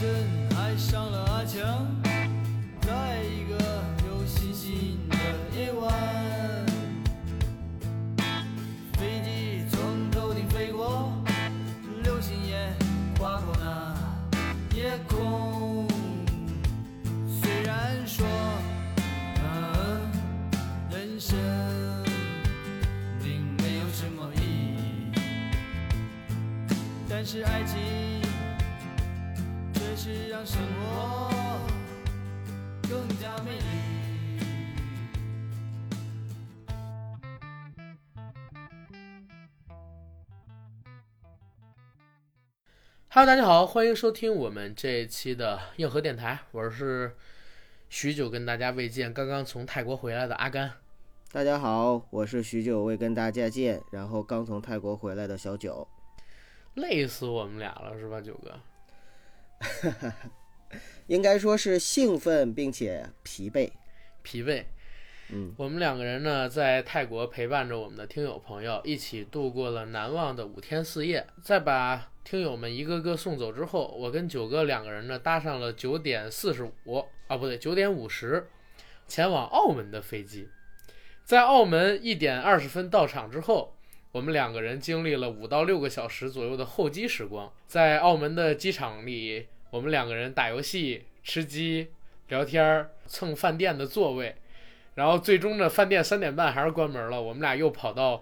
真爱上了阿强，在一个有星星的夜晚，飞机从头顶飞过，流星也划过那夜空。虽然说，嗯，人生并没有什么意义，但是爱情。却是让生活更加美丽。Hello，大家好，欢迎收听我们这一期的硬核电台，我是许久跟大家未见，刚刚从泰国回来的阿甘。大家好，我是许久未跟大家见，然后刚从泰国回来的小九。累死我们俩了，是吧，九哥？应该说是兴奋并且疲惫。疲惫。嗯，我们两个人呢，在泰国陪伴着我们的听友朋友，一起度过了难忘的五天四夜。在把听友们一个个送走之后，我跟九哥两个人呢，搭上了九点四十五啊，不对，九点五十，前往澳门的飞机。在澳门一点二十分到场之后，我们两个人经历了五到六个小时左右的候机时光。在澳门的机场里，我们两个人打游戏、吃鸡、聊天儿、蹭饭店的座位。然后最终呢，饭店三点半还是关门了，我们俩又跑到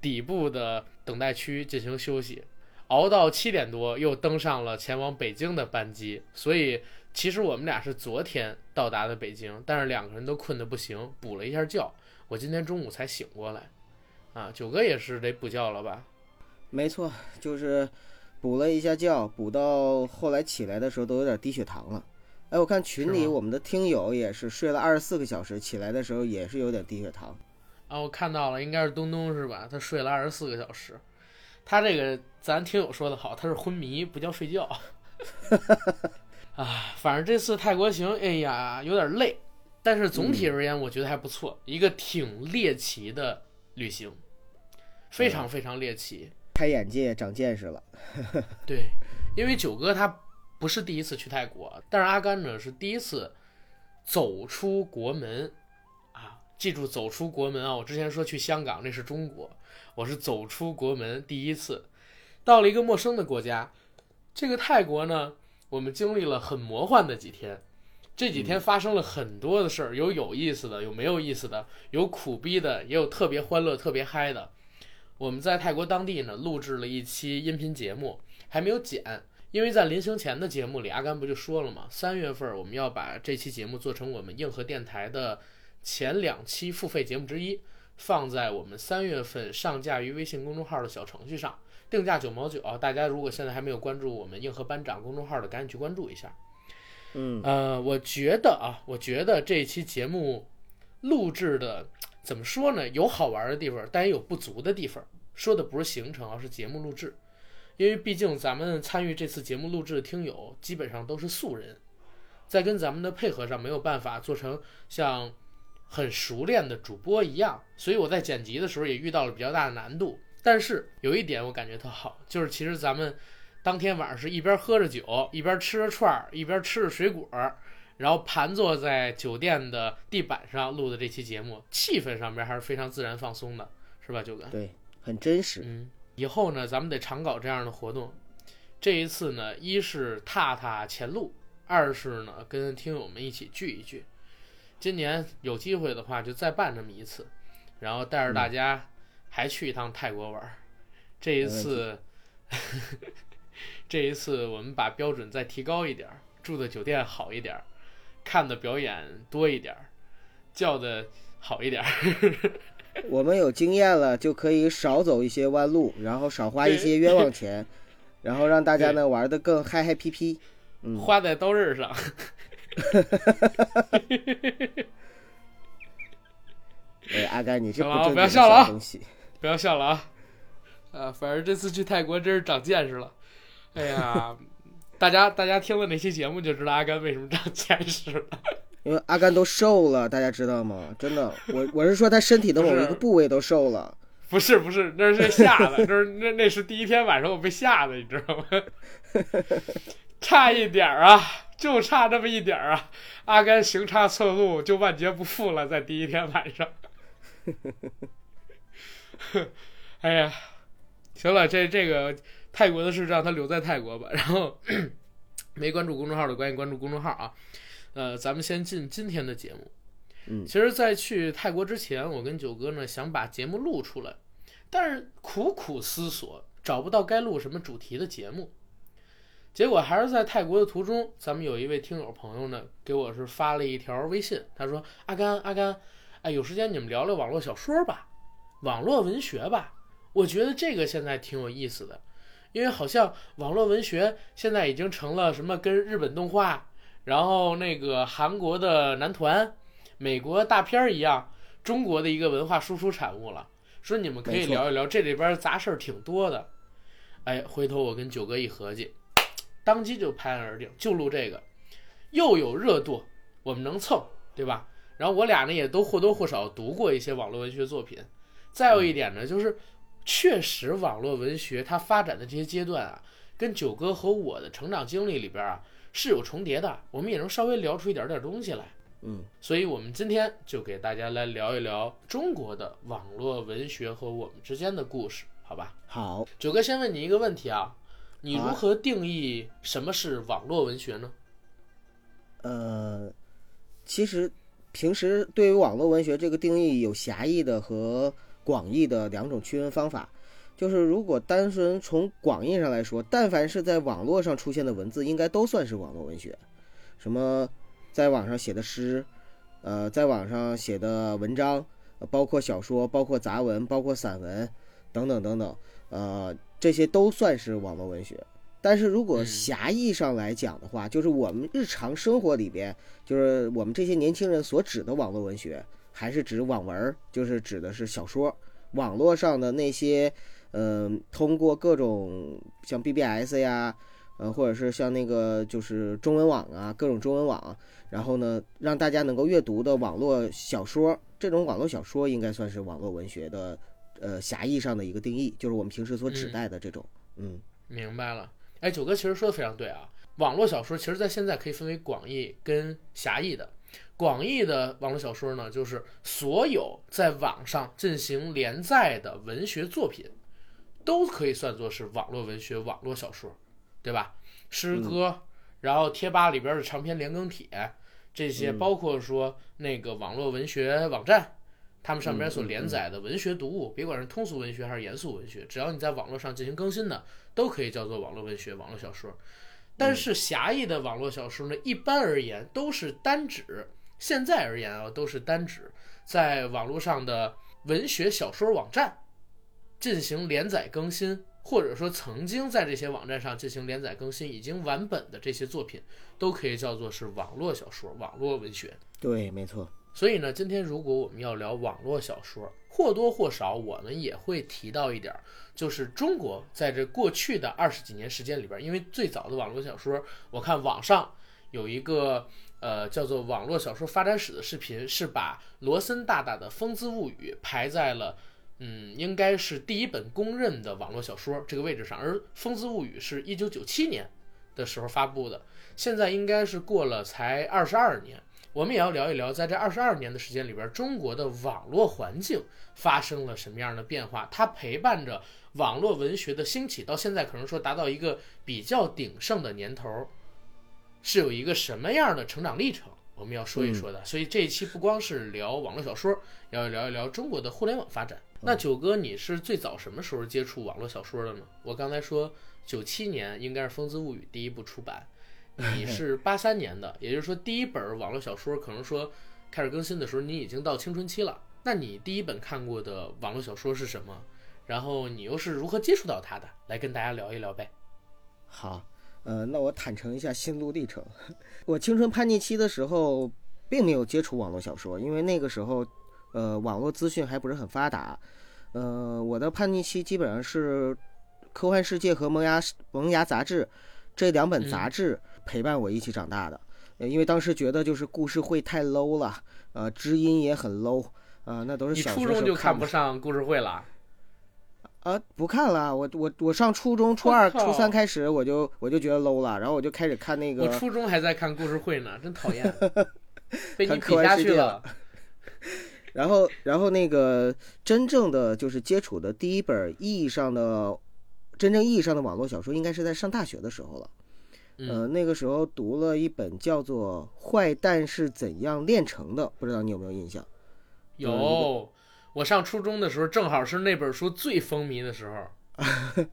底部的等待区进行休息，熬到七点多又登上了前往北京的班机。所以其实我们俩是昨天到达的北京，但是两个人都困得不行，补了一下觉。我今天中午才醒过来，啊，九哥也是得补觉了吧？没错，就是补了一下觉，补到后来起来的时候都有点低血糖了。哎，我看群里我们的听友也是睡了二十四个小时，起来的时候也是有点低血糖。啊，我看到了，应该是东东是吧？他睡了二十四个小时。他这个咱听友说的好，他是昏迷，不叫睡觉。啊，反正这次泰国行，哎呀，有点累，但是总体而言，我觉得还不错，一个挺猎奇的旅行，非常非常猎奇。开眼界，长见识了。对，因为九哥他不是第一次去泰国，但是阿甘呢是第一次走出国门啊！记住走出国门啊！我之前说去香港那是中国，我是走出国门第一次，到了一个陌生的国家。这个泰国呢，我们经历了很魔幻的几天，这几天发生了很多的事儿，有有意思的，有没有意思的，有苦逼的，也有特别欢乐、特别嗨的。我们在泰国当地呢录制了一期音频节目，还没有剪，因为在临行前的节目里，阿甘不就说了吗？三月份我们要把这期节目做成我们硬核电台的前两期付费节目之一，放在我们三月份上架于微信公众号的小程序上，定价九毛九。大家如果现在还没有关注我们硬核班长公众号的，赶紧去关注一下。嗯，呃，我觉得啊，我觉得这期节目录制的怎么说呢？有好玩的地方，但也有不足的地方。说的不是行程，而是节目录制，因为毕竟咱们参与这次节目录制的听友基本上都是素人，在跟咱们的配合上没有办法做成像很熟练的主播一样，所以我在剪辑的时候也遇到了比较大的难度。但是有一点我感觉特好，就是其实咱们当天晚上是一边喝着酒，一边吃着串儿，一边吃着水果，然后盘坐在酒店的地板上录的这期节目，气氛上面还是非常自然放松的，是吧，九哥？对，很真实。嗯，以后呢，咱们得常搞这样的活动。这一次呢，一是踏踏前路，二是呢跟听友们一起聚一聚。今年有机会的话，就再办这么一次，然后带着大家还去一趟泰国玩儿。这一次，这一次我们把标准再提高一点儿，住的酒店好一点儿，看的表演多一点儿，叫的好一点儿。我们有经验了，就可以少走一些弯路，然后少花一些冤枉钱，然后让大家呢玩的更嗨嗨皮皮。嗯，花在刀刃上。哎，阿甘，你这不不要笑了啊小东西。不要笑了啊！啊，反正这次去泰国真是长见识了。哎呀，大家大家听了那期节目就知道阿甘为什么长见识了。因为阿甘都瘦了，大家知道吗？真的，我我是说他身体的某一个部位都瘦了。不是不是，那是吓的，那是那那是第一天晚上我被吓的，你知道吗？差一点儿啊，就差这么一点儿啊！阿甘行差侧路，就万劫不复了，在第一天晚上。哎呀，行了，这这个泰国的事让他留在泰国吧。然后 没关注公众号的，赶紧关注公众号啊。呃，咱们先进今天的节目。嗯其实，在去泰国之前，我跟九哥呢想把节目录出来，但是苦苦思索，找不到该录什么主题的节目。结果还是在泰国的途中，咱们有一位听友朋友呢，给我是发了一条微信，他说：“阿甘，阿甘，哎，有时间你们聊聊网络小说吧，网络文学吧，我觉得这个现在挺有意思的，因为好像网络文学现在已经成了什么跟日本动画，然后那个韩国的男团、美国大片儿一样，中国的一个文化输出产物了。说你们可以聊一聊，这里边杂事儿挺多的。哎，回头我跟九哥一合计，当即就拍案而定，就录这个，又有热度，我们能蹭，对吧？然后我俩呢也都或多或少读过一些网络文学作品。再有一点呢，就是确实网络文学它发展的这些阶段啊，跟九哥和我的成长经历里边啊是有重叠的，我们也能稍微聊出一点点东西来。嗯，所以我们今天就给大家来聊一聊中国的网络文学和我们之间的故事，好吧？好，九哥先问你一个问题啊，你如何定义什么是网络文学呢？呃，其实平时对于网络文学这个定义有狭义的和广义的两种区分方法。就是如果单纯从广义上来说，但凡是在网络上出现的文字，应该都算是网络文学。什么在网上写的诗，呃，在网上写的文章，呃包括小说，包括杂文，包括散文，等等等等，呃，这些都算是网络文学。但是如果嗯狭义上来讲的话，就是我们日常生活里边，就是我们这些年轻人所指的网络文学，还是指网文儿，就是指的是小说，网络上的那些，嗯、通过各种像 BBS 呀，呃，或者是像那个就是中文网啊，各种中文网，然后呢，让大家能够阅读的网络小说，这种网络小说应该算是网络文学的，呃，狭义上的一个定义，就是我们平时所指代的这种，嗯明白了。哎，九哥其实说的非常对啊，网络小说其实在现在可以分为广义跟狭义的。广义的网络小说呢，就是所有在网上进行连载的文学作品，都可以算作是网络文学、网络小说，对吧？诗歌，然后贴吧里边的长篇连更帖，这些嗯包括说那个网络文学网站，他们上边所连载的文学读物，别管是通俗文学还是严肃文学，只要你在网络上进行更新的，都可以叫做网络文学、网络小说。但是狭义的网络小说呢，一般而言都是单指，现在而言啊，都是单指在网络上的文学小说网站进行连载更新，或者说曾经在这些网站上进行连载更新已经完本的这些作品，都可以叫做是网络小说、网络文学。对，没错，所以呢，今天如果我们要聊网络小说，或多或少我们也会提到一点儿，就是中国在这过去的二十几年时间里边儿，因为最早的网络小说，我看网上有一个呃叫做“网络小说发展史”的视频，是把罗森大大的《风姿物语》排在了。嗯，应该是第一本公认的网络小说这个位置上，而《风姿物语》是一九九七年的时候发布的，现在应该是过了才二十二年。我们也要聊一聊，在这二十二年的时间里边，中国的网络环境发生了什么样的变化？它陪伴着网络文学的兴起，到现在可能说达到一个比较鼎盛的年头，是有一个什么样的成长历程？我们要说一说的。所以这一期不光是聊网络小说，要聊一聊中国的互联网发展。那九哥，你是最早什么时候接触网络小说的呢？我刚才说九七年应该是《风姿物语》第一部出版，你是 八三年的，也就是说第一本网络小说可能说开始更新的时候，你已经到青春期了。那你第一本看过的网络小说是什么？然后你又是如何接触到它的？来跟大家聊一聊呗。好，呃，那我坦诚一下心路历程。我青春叛逆期的时候，并没有接触网络小说，因为那个时候，呃，网络资讯还不是很发达。呃，我的叛逆期基本上是《科幻世界》和《萌芽萌芽杂志》这两本杂志陪伴我一起长大的。呃因为当时觉得就是故事会太 low 了，呃，知音也很 low，啊、那都是你小学时候初中就看不不上故事会了？啊，不看了，我我我上初中、初二、初三开始，我就我就觉得 low 了，然后我就开始看那个，我初中还在看故事会呢，真讨厌，被你比下去了。然后然后那个真正的就是接触的第一本意义上的真正意义上的网络小说，应该是在上大学的时候了。嗯呃，那个时候读了一本叫做《坏蛋是怎样炼成的》，不知道你有没有印象？有，我上初中的时候，正好是那本书最风靡的时候。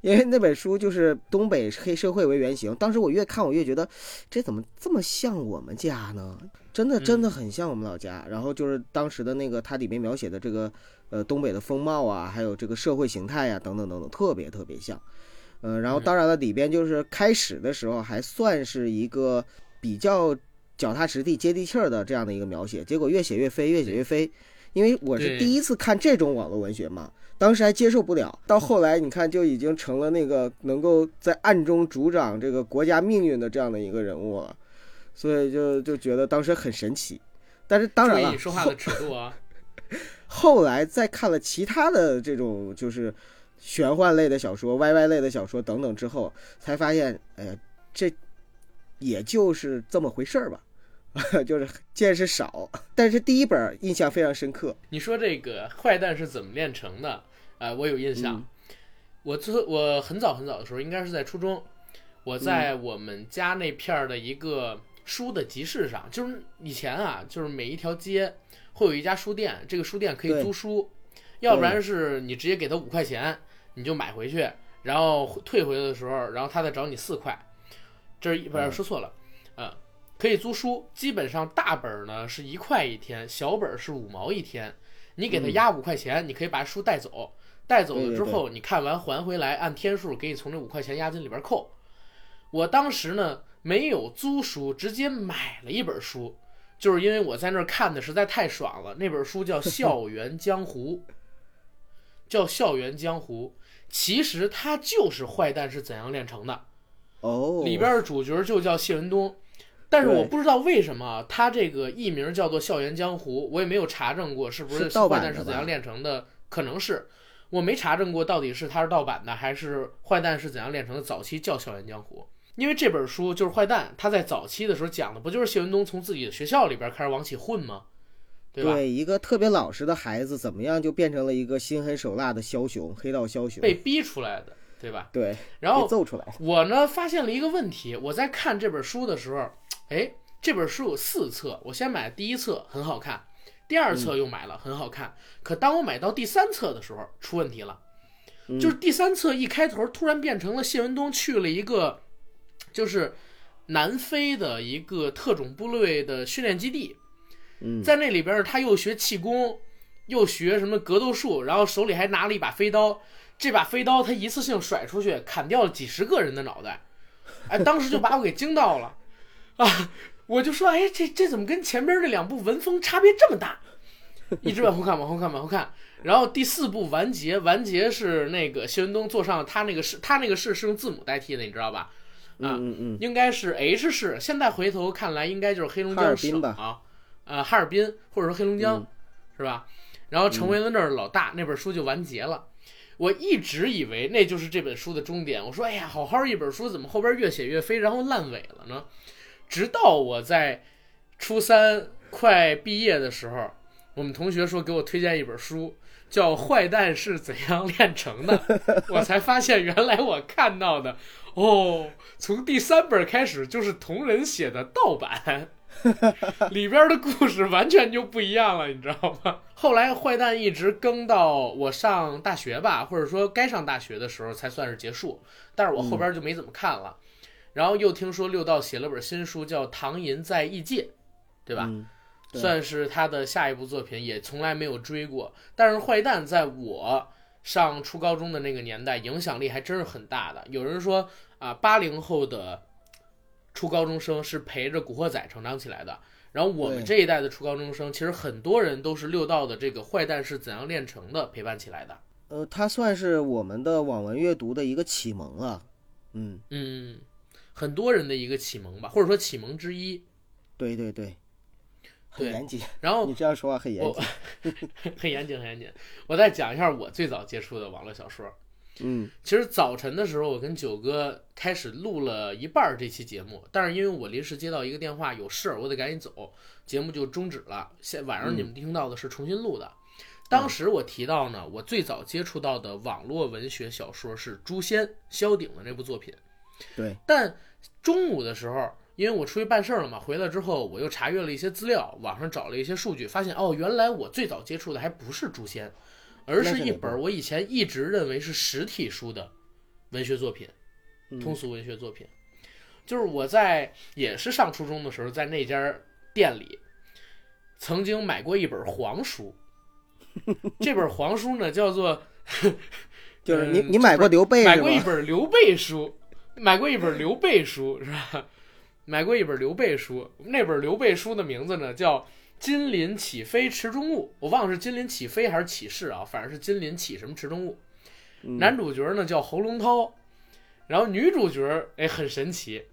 因为那本书就是东北黑社会为原型，当时我越看我越觉得，这怎么这么像我们家呢？真的真的很像我们老家。然后就是当时的那个它里面描写的这个呃东北的风貌啊，还有这个社会形态呀、等等等等，特别特别像。呃，然后当然了，里边就是开始的时候还算是一个比较脚踏实地、接地气儿的这样的一个描写，结果越写越飞，越写越飞。因为我是第一次看这种网络文学嘛，当时还接受不了，到后来你看就已经成了那个能够在暗中主掌这个国家命运的这样的一个人物了，所以就就觉得当时很神奇。但是当然了说话的尺度啊。后来再看了其他的这种就是玄幻类的小说、YY 类的小说等等之后，才发现，哎呀，这也就是这么回事儿吧，就是见识少。但是第一本印象非常深刻，你说这个坏蛋是怎么炼成的？啊、我有印象。嗯我最我很早很早的时候，应该是在初中，我在我们家那片儿的一个书的集市上，就是以前啊，就是每一条街会有一家书店，这个书店可以租书，要不然是你直接给他五块钱，你就买回去，然后退回来的时候，然后他再找你四块，这是一不是嗯说错了，呃，可以租书，基本上大本儿呢是一块一天，小本儿是五毛一天，你给他嗯压五块钱，你可以把书带走。带走了之后，你看完还回来，按天数给你从这五块钱押金里边扣。我当时呢没有租书，直接买了一本书，就是因为我在那儿看的实在太爽了。那本书叫《校 园江湖》，叫《校园江湖》，其实它就是坏蛋是怎样炼成的。哦，里边的主角就叫谢文东，但是我不知道为什么他这个艺名叫做《校园江湖》，我也没有查证过是不是盗版的坏蛋是怎样炼成的，可能是我没查证过到底是他是盗版的还是坏蛋是怎样炼成的。早期叫《校园江湖》，因为这本书就是坏蛋他在早期的时候讲的不就是谢文东从自己的学校里边开始往起混吗？对吧？对一个特别老实的孩子，怎么样就变成了一个心狠手辣的枭雄，黑道枭雄？被逼出来的，对吧？对，然后被揍出来。我呢发现了一个问题，我在看这本书的时候，哎，这本书有四册，我先买第一册很好看，第二册又买了很好看，可当我买到第三册的时候出问题了，嗯就是第三册一开头突然变成了谢文东去了一个就是南非的一个特种部队的训练基地，嗯，在那里边他又学气功，又学什么格斗术，然后手里还拿了一把飞刀。这把飞刀他一次性甩出去，砍掉了几十个人的脑袋，哎，当时就把我给惊到了，啊！我就说，哎，这这怎么跟前边这两部文风差别这么大？一直往后看，往后看，往后看。然后第四部完结，完结是那个谢文东坐上他那个是，他那个是是用字母代替的，你知道吧？啊嗯嗯嗯，应该是 H 市，现在回头看来应该就是黑龙江省啊，呃，哈尔滨或者说黑龙江，嗯是吧？然后成为了那儿的老大，那本书就完结了。我一直以为那就是这本书的终点。我说，哎呀，好好一本书，怎么后边越写越飞，然后烂尾了呢？直到我在初三快毕业的时候，我们同学说给我推荐一本书，叫《坏蛋是怎样炼成的》，我才发现原来我看到的，哦，从第三本开始就是同人写的盗版。里边的故事完全就不一样了，你知道吗？后来坏蛋一直更到我上大学吧，或者说该上大学的时候才算是结束，但是我后边就没怎么看了。然后又听说六道写了本新书叫《唐寅在异界》，对吧？嗯对算是他的下一部作品，也从来没有追过。但是坏蛋在我上初高中的那个年代，影响力还真是很大的。有人说啊，八零后的初高中生是陪着《古惑仔》成长起来的。然后我们这一代的初高中生，其实很多人都是六道的这个坏蛋是怎样炼成的陪伴起来的。呃，它算是我们的网文阅读的一个启蒙啊。嗯，嗯，很多人的一个启蒙吧，或者说启蒙之一。对对对，很严谨。然后你这样说话很严我谨。很严谨，很严谨。我再讲一下我最早接触的网络小说。嗯其实早晨的时候，我跟九哥开始录了一半儿这期节目，但是因为我临时接到一个电话，有事儿，我得赶紧走，节目就终止了。现晚上你们听到的是重新录的。当时我提到呢，我最早接触到的网络文学小说是《诛仙》萧鼎的那部作品。对，但中午的时候，因为我出去办事儿了嘛，回来之后我又查阅了一些资料，网上找了一些数据，发现哦，原来我最早接触的还不是《诛仙》，而是一本我以前一直认为是实体书的文学作品，嗯通俗文学作品。就是我在也是上初中的时候，在那家店里曾经买过一本黄书，这本黄书呢叫做就是你嗯你买过刘备买过一？本刘备书，买过一本刘备书是吧？买过一本刘备书，那本刘备书的名字呢叫《金鳞起飞池中物》，我忘了是金鳞起飞还是起势啊，反正是金鳞起什么池中物。嗯。男主角呢叫侯龙涛，然后女主角哎很神奇，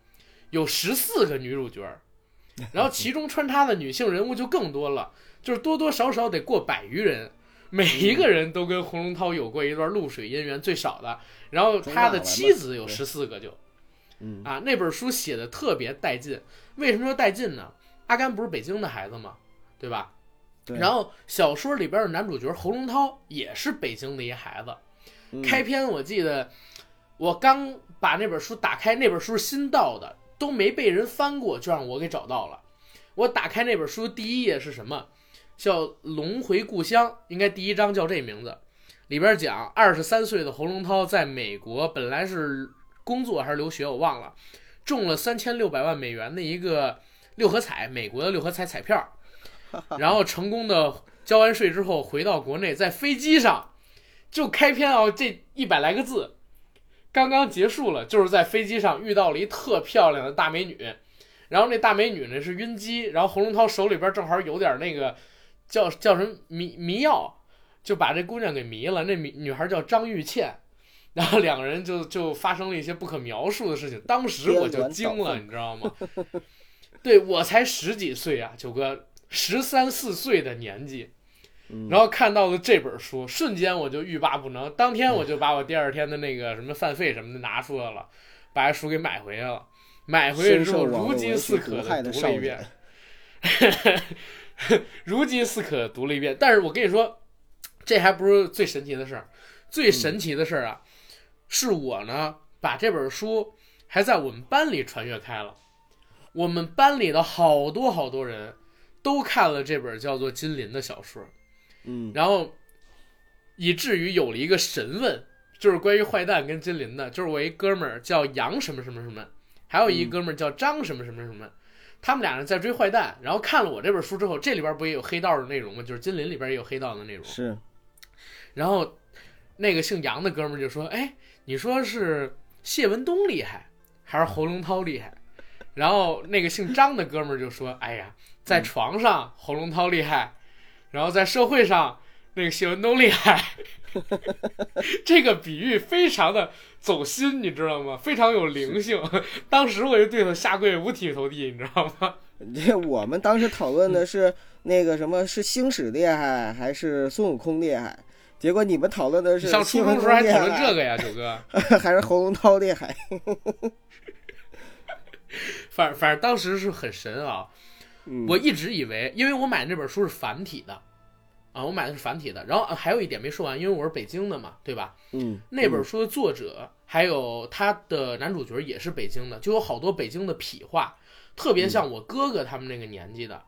有十四个女主角，然后其中穿插的女性人物就更多了，就是多多少少得过百余人，每一个人都跟洪龙涛有过一段露水姻缘，最少的，然后他的妻子有十四个就，嗯啊，那本书写的特别带劲，为什么说带劲呢？阿甘不是北京的孩子吗？对吧？对然后小说里边的男主角侯龙涛也是北京的一孩子，嗯开篇我记得我刚把那本书打开，那本书是新到的，都没被人翻过，就让我给找到了。我打开那本书，第一页是什么？叫《龙回故乡》，应该第一章叫这名字。里边讲二十三岁的侯龙涛在美国本来是工作还是留学，我忘了，中了三千六百万美元的一个六合彩，美国的六合彩彩票，然后成功的交完税之后回到国内，在飞机上就开篇啊，这一百来个字，刚刚结束了，就是在飞机上遇到了一特漂亮的大美女，然后那大美女呢是晕机，然后洪龙涛手里边正好有点那个叫叫什么迷迷药，就把这姑娘给迷了。那女女孩叫张玉倩，然后两个人就就发生了一些不可描述的事情，当时我就惊了，你知道吗？对我才十几岁啊，九哥十三四岁的年纪。嗯然后看到了这本书，瞬间我就欲罢不能。当天我就把我第二天的那个什么饭费什么的拿出来了，把这书给买回来了。买回来之后如饥似渴的读了一遍年，，如饥似渴读了一遍。但是我跟你说，这还不是最神奇的事儿，最神奇的事儿啊，是我呢把这本书还在我们班里传阅开了。我们班里的好多好多人都看了这本叫做《金鳞》的小说。嗯然后以至于有了一个神问，就是关于坏蛋跟金鳞的，就是我一哥们儿叫杨什么什么什么，还有一哥们儿叫张什么什么什么，他们俩人在追坏蛋，然后看了我这本书之后，这里边不也有黑道的内容吗？就是金鳞里边也有黑道的内容，是然后那个姓杨的哥们儿就说：“哎，你说是谢文东厉害，还是侯龙涛厉害？”然后那个姓张的哥们儿就说：“哎呀，在床上侯龙涛厉害，然后在社会上那个谢文东厉害。” 这个比喻非常的走心，你知道吗？非常有灵性。当时我就对他下跪五体投地，你知道吗？这 我们当时讨论的是那个什么是星矢厉害还是孙悟空厉害，结果你们讨论的是你上初中的时候还讨论这个呀，九哥。还是喉咙涛厉害？反反正当时是很神啊。嗯我一直以为，因为我买那本书是繁体的，啊，我买的是繁体的。然后呃还有一点没说完，因为我是北京的嘛，对吧？嗯那本书的作者还有他的男主角也是北京的，就有好多北京的痞话，特别像我哥哥他们那个年纪的，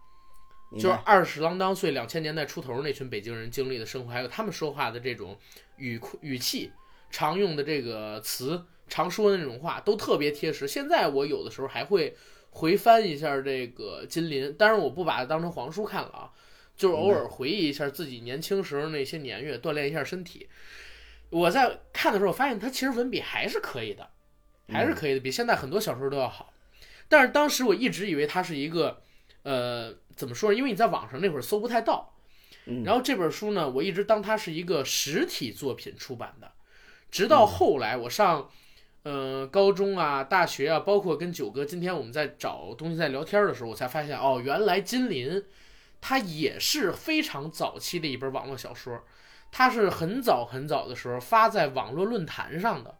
就是二十郎当岁、两千年代出头那群北京人经历的生活，还有他们说话的这种语语气、常用的这个词、常说的那种话，都特别贴实。现在我有的时候还会回翻一下这个金林，当然我不把它当成黄书看了啊，就是偶尔回忆一下自己年轻时候那些年月，锻炼一下身体。我在看的时候发现，他其实文笔还是可以的，还是可以的，比现在很多小说都要好。但是当时我一直以为他是一个，呃，怎么说？因为你在网上那会儿搜不太到。嗯然后这本书呢，我一直当它是一个实体作品出版的，直到后来我上，呃，高中啊、大学啊，包括跟九哥今天我们在找东西在聊天的时候，我才发现哦，原来金鳞它也是非常早期的一本网络小说，它是很早很早的时候发在网络论坛上的，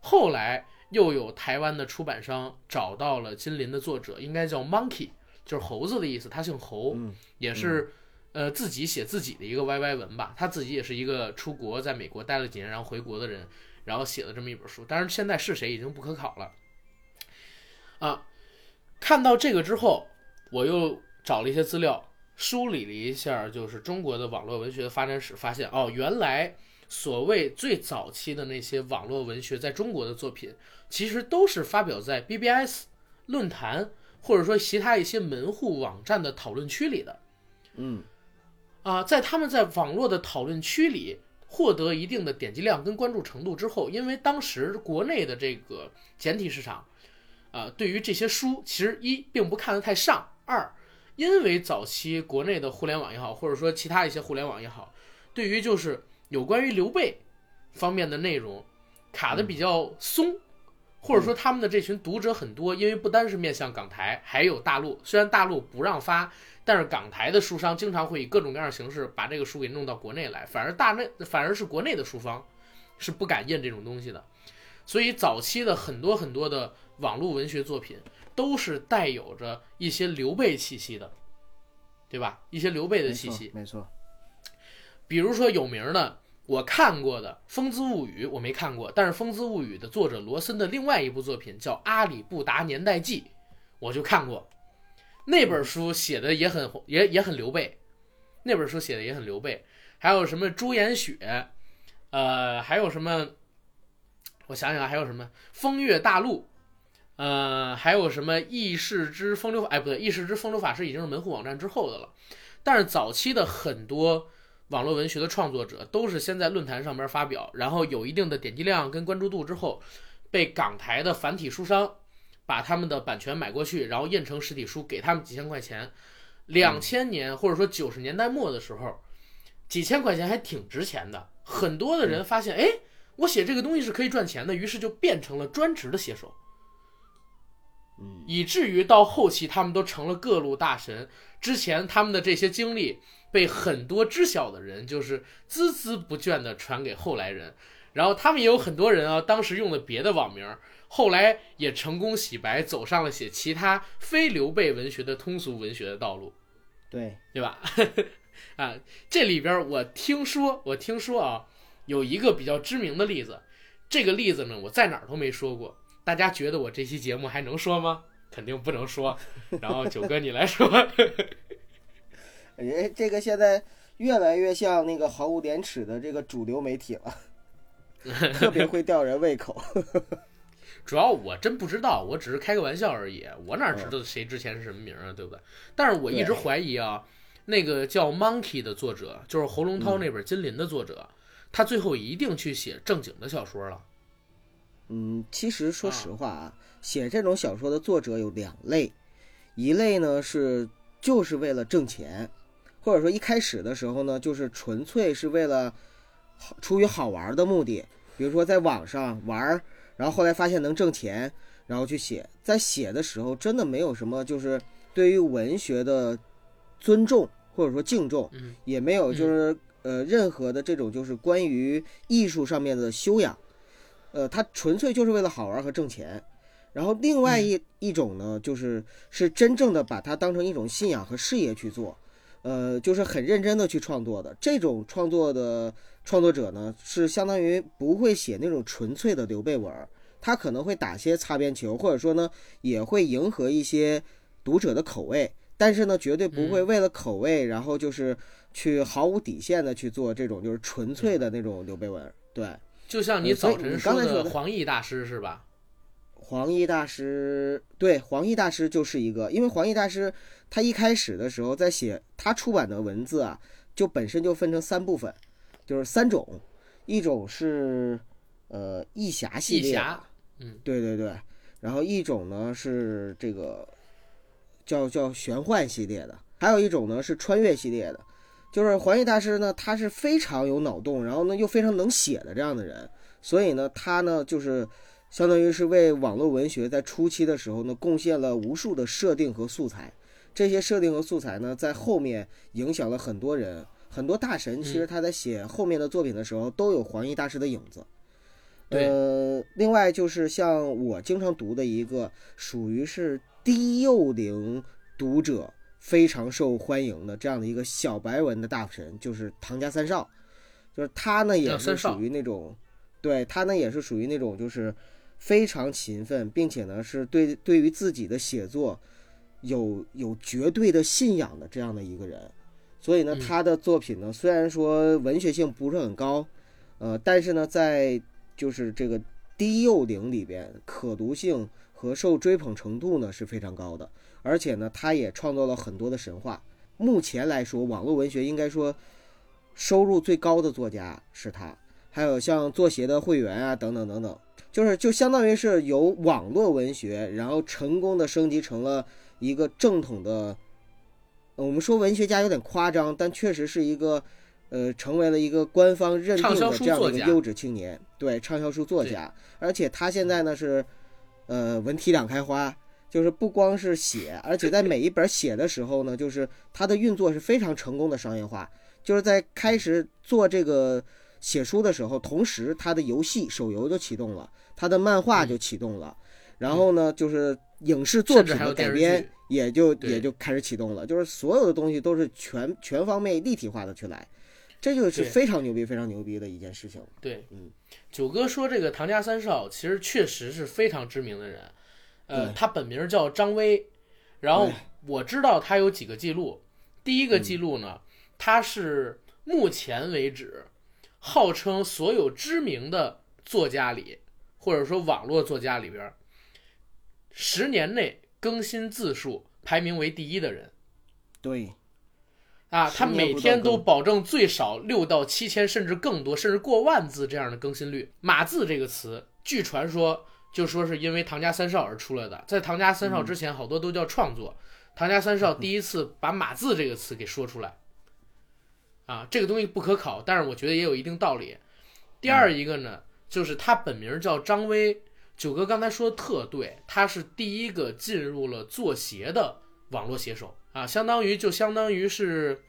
后来又有台湾的出版商找到了金鳞的作者，应该叫 Monkey，就是猴子的意思，他姓侯，嗯也是。呃，自己写自己的一个 YY 文吧，他自己也是一个出国在美国待了几年，然后回国的人，然后写了这么一本书。但是现在是谁已经不可考了。啊，看到这个之后，我又找了一些资料，梳理了一下，就是中国的网络文学的发展史，发现哦，原来所谓最早期的那些网络文学在中国的作品，其实都是发表在 BBS 论坛或者说其他一些门户网站的讨论区里的。嗯啊，在他们在网络的讨论区里获得一定的点击量跟关注程度之后，因为当时国内的这个简体市场，啊，对于这些书其实一并不看得太上，二，因为早期国内的互联网也好，或者说其他一些互联网也好，对于就是有关于刘备方面的内容卡的比较松。或者说他们的这群读者很多，因为不单是面向港台，还有大陆。虽然大陆不让发，但是港台的书商经常会以各种各样的形式把这个书给弄到国内来，反而大内反而是国内的书方是不敢印这种东西的。所以早期的很多很多的网络文学作品都是带有着一些刘备气息的，对吧？一些刘备的气息，没错。比如说有名的。我看过的《风姿物语》，我没看过，但是《风姿物语》的作者罗森的另外一部作品叫《阿里布达年代记》，我就看过。那本书写的也很也也很刘备，那本书写的也很刘备。还有什么朱颜雪，呃，还有什么？我想想还有什么《风月大陆》，呃，还有什么《异世之风流法》？哎，不对，《异世之风流法师》已经是门户网站之后的了。但是早期的很多。网络文学的创作者都是先在论坛上边发表，然后有一定的点击量跟关注度之后，被港台的繁体书商把他们的版权买过去，然后印成实体书，给他们几千块钱。两千年或者说九十年代末的时候，几千块钱还挺值钱的。很多的人发现，哎，我写这个东西是可以赚钱的，于是就变成了专职的写手。以至于到后期，他们都成了各路大神。之前他们的这些经历。被很多知晓的人就是孜孜不倦地传给后来人，然后他们也有很多人啊，当时用了别的网名，后来也成功洗白，走上了写其他非刘备文学的通俗文学的道路，对对吧？啊，这里边我听说，我听说啊，有一个比较知名的例子，这个例子呢，我在哪儿都没说过，大家觉得我这期节目还能说吗？肯定不能说。然后九哥你来说。哎，这个现在越来越像那个毫无廉耻的这个主流媒体了，特别会吊人胃口。主要我真不知道，我只是开个玩笑而已。我哪知道谁之前是什么名啊，对不对？但是我一直怀疑啊，那个叫 Monkey 的作者，就是侯龙涛那本《金鳞》的作者，他最后一定去写正经的小说了。嗯，其实说实话啊，写这种小说的作者有两类，一类呢是就是为了挣钱。或者说一开始的时候呢，就是纯粹是为了好出于好玩的目的，比如说在网上玩，然后后来发现能挣钱，然后去写。在写的时候，真的没有什么就是对于文学的尊重或者说敬重，也没有就是呃任何的这种就是关于艺术上面的修养，呃，他纯粹就是为了好玩和挣钱。然后另外一一种呢，就是是真正的把它当成一种信仰和事业去做。呃，就是很认真的去创作的这种创作的创作者呢，是相当于不会写那种纯粹的刘备文，他可能会打些擦边球，或者说呢，也会迎合一些读者的口味，但是呢，绝对不会为了口味，然后就是去毫无底线的去做这种就是纯粹的那种刘备文。对，就像你早晨说的黄奕大师是吧？黄奕大师，对，黄奕大师就是一个，因为黄奕大师。他一开始的时候在写他出版的文字啊，就本身就分成三部分，就是三种，一种是呃义侠系列，嗯，对对对，然后一种呢是这个叫叫玄幻系列的，还有一种呢是穿越系列的，就是黄奕大师呢他是非常有脑洞，然后呢又非常能写的这样的人，所以呢他呢就是相当于是为网络文学在初期的时候呢贡献了无数的设定和素材。这些设定和素材呢，在后面影响了很多人，很多大神其实他在写后面的作品的时候都有黄奕大师的影子。对呃，另外就是像我经常读的一个，属于是低幼龄读者非常受欢迎的这样的一个小白文的大神，就是唐家三少，就是他呢也是属于那种，对他呢也是属于那种就是非常勤奋，并且呢是对对于自己的写作有有绝对的信仰的这样的一个人，所以呢嗯。他的作品呢虽然说文学性不是很高，呃，但是呢在就是这个低幼龄里边，可读性和受追捧程度呢是非常高的，而且呢，他也创造了很多的神话。目前来说，网络文学应该说收入最高的作家是他，还有像作协的会员啊，等等等等，就是就相当于是由网络文学，然后成功的升级成了一个正统的。呃我们说文学家有点夸张，但确实是一个，呃，成为了一个官方认定的这样的一个优质青年，对，畅销书作家。而且他现在呢是，呃，文体两开花，就是不光是写，而且在每一本写的时候呢，就是它的运作是非常成功的商业化。就是在开始做这个写书的时候，同时他的游戏手游就启动了，他的漫画就启动了，然后呢，就是影视作品的改编。也就也就开始启动了，就是所有的东西都是全全方面立体化的去来，这就是非常牛逼、非常牛逼的一件事情。对，嗯，九哥说这个唐家三少其实确实是非常知名的人，呃，他本名叫张威，然后我知道他有几个记录，第一嗯个记录呢，他是目前为止号称所有知名的作家里，或者说网络作家里边，十年内更新字数排名为第一的人。对，啊，他每天都保证最少六到七千，甚至更多，甚至过万字这样的更新率。码字这个词，据传说就说是因为唐家三少而出来的，在唐家三少之前，好多都叫创作。唐家三少第一次把码字这个词给说出来，啊，这个东西不可考，但是我觉得也有一定道理。第二一个呢，就是他本名叫张威，九哥刚才说的特对，他是第一个进入了做鞋的网络写手啊，相当于就相当于是，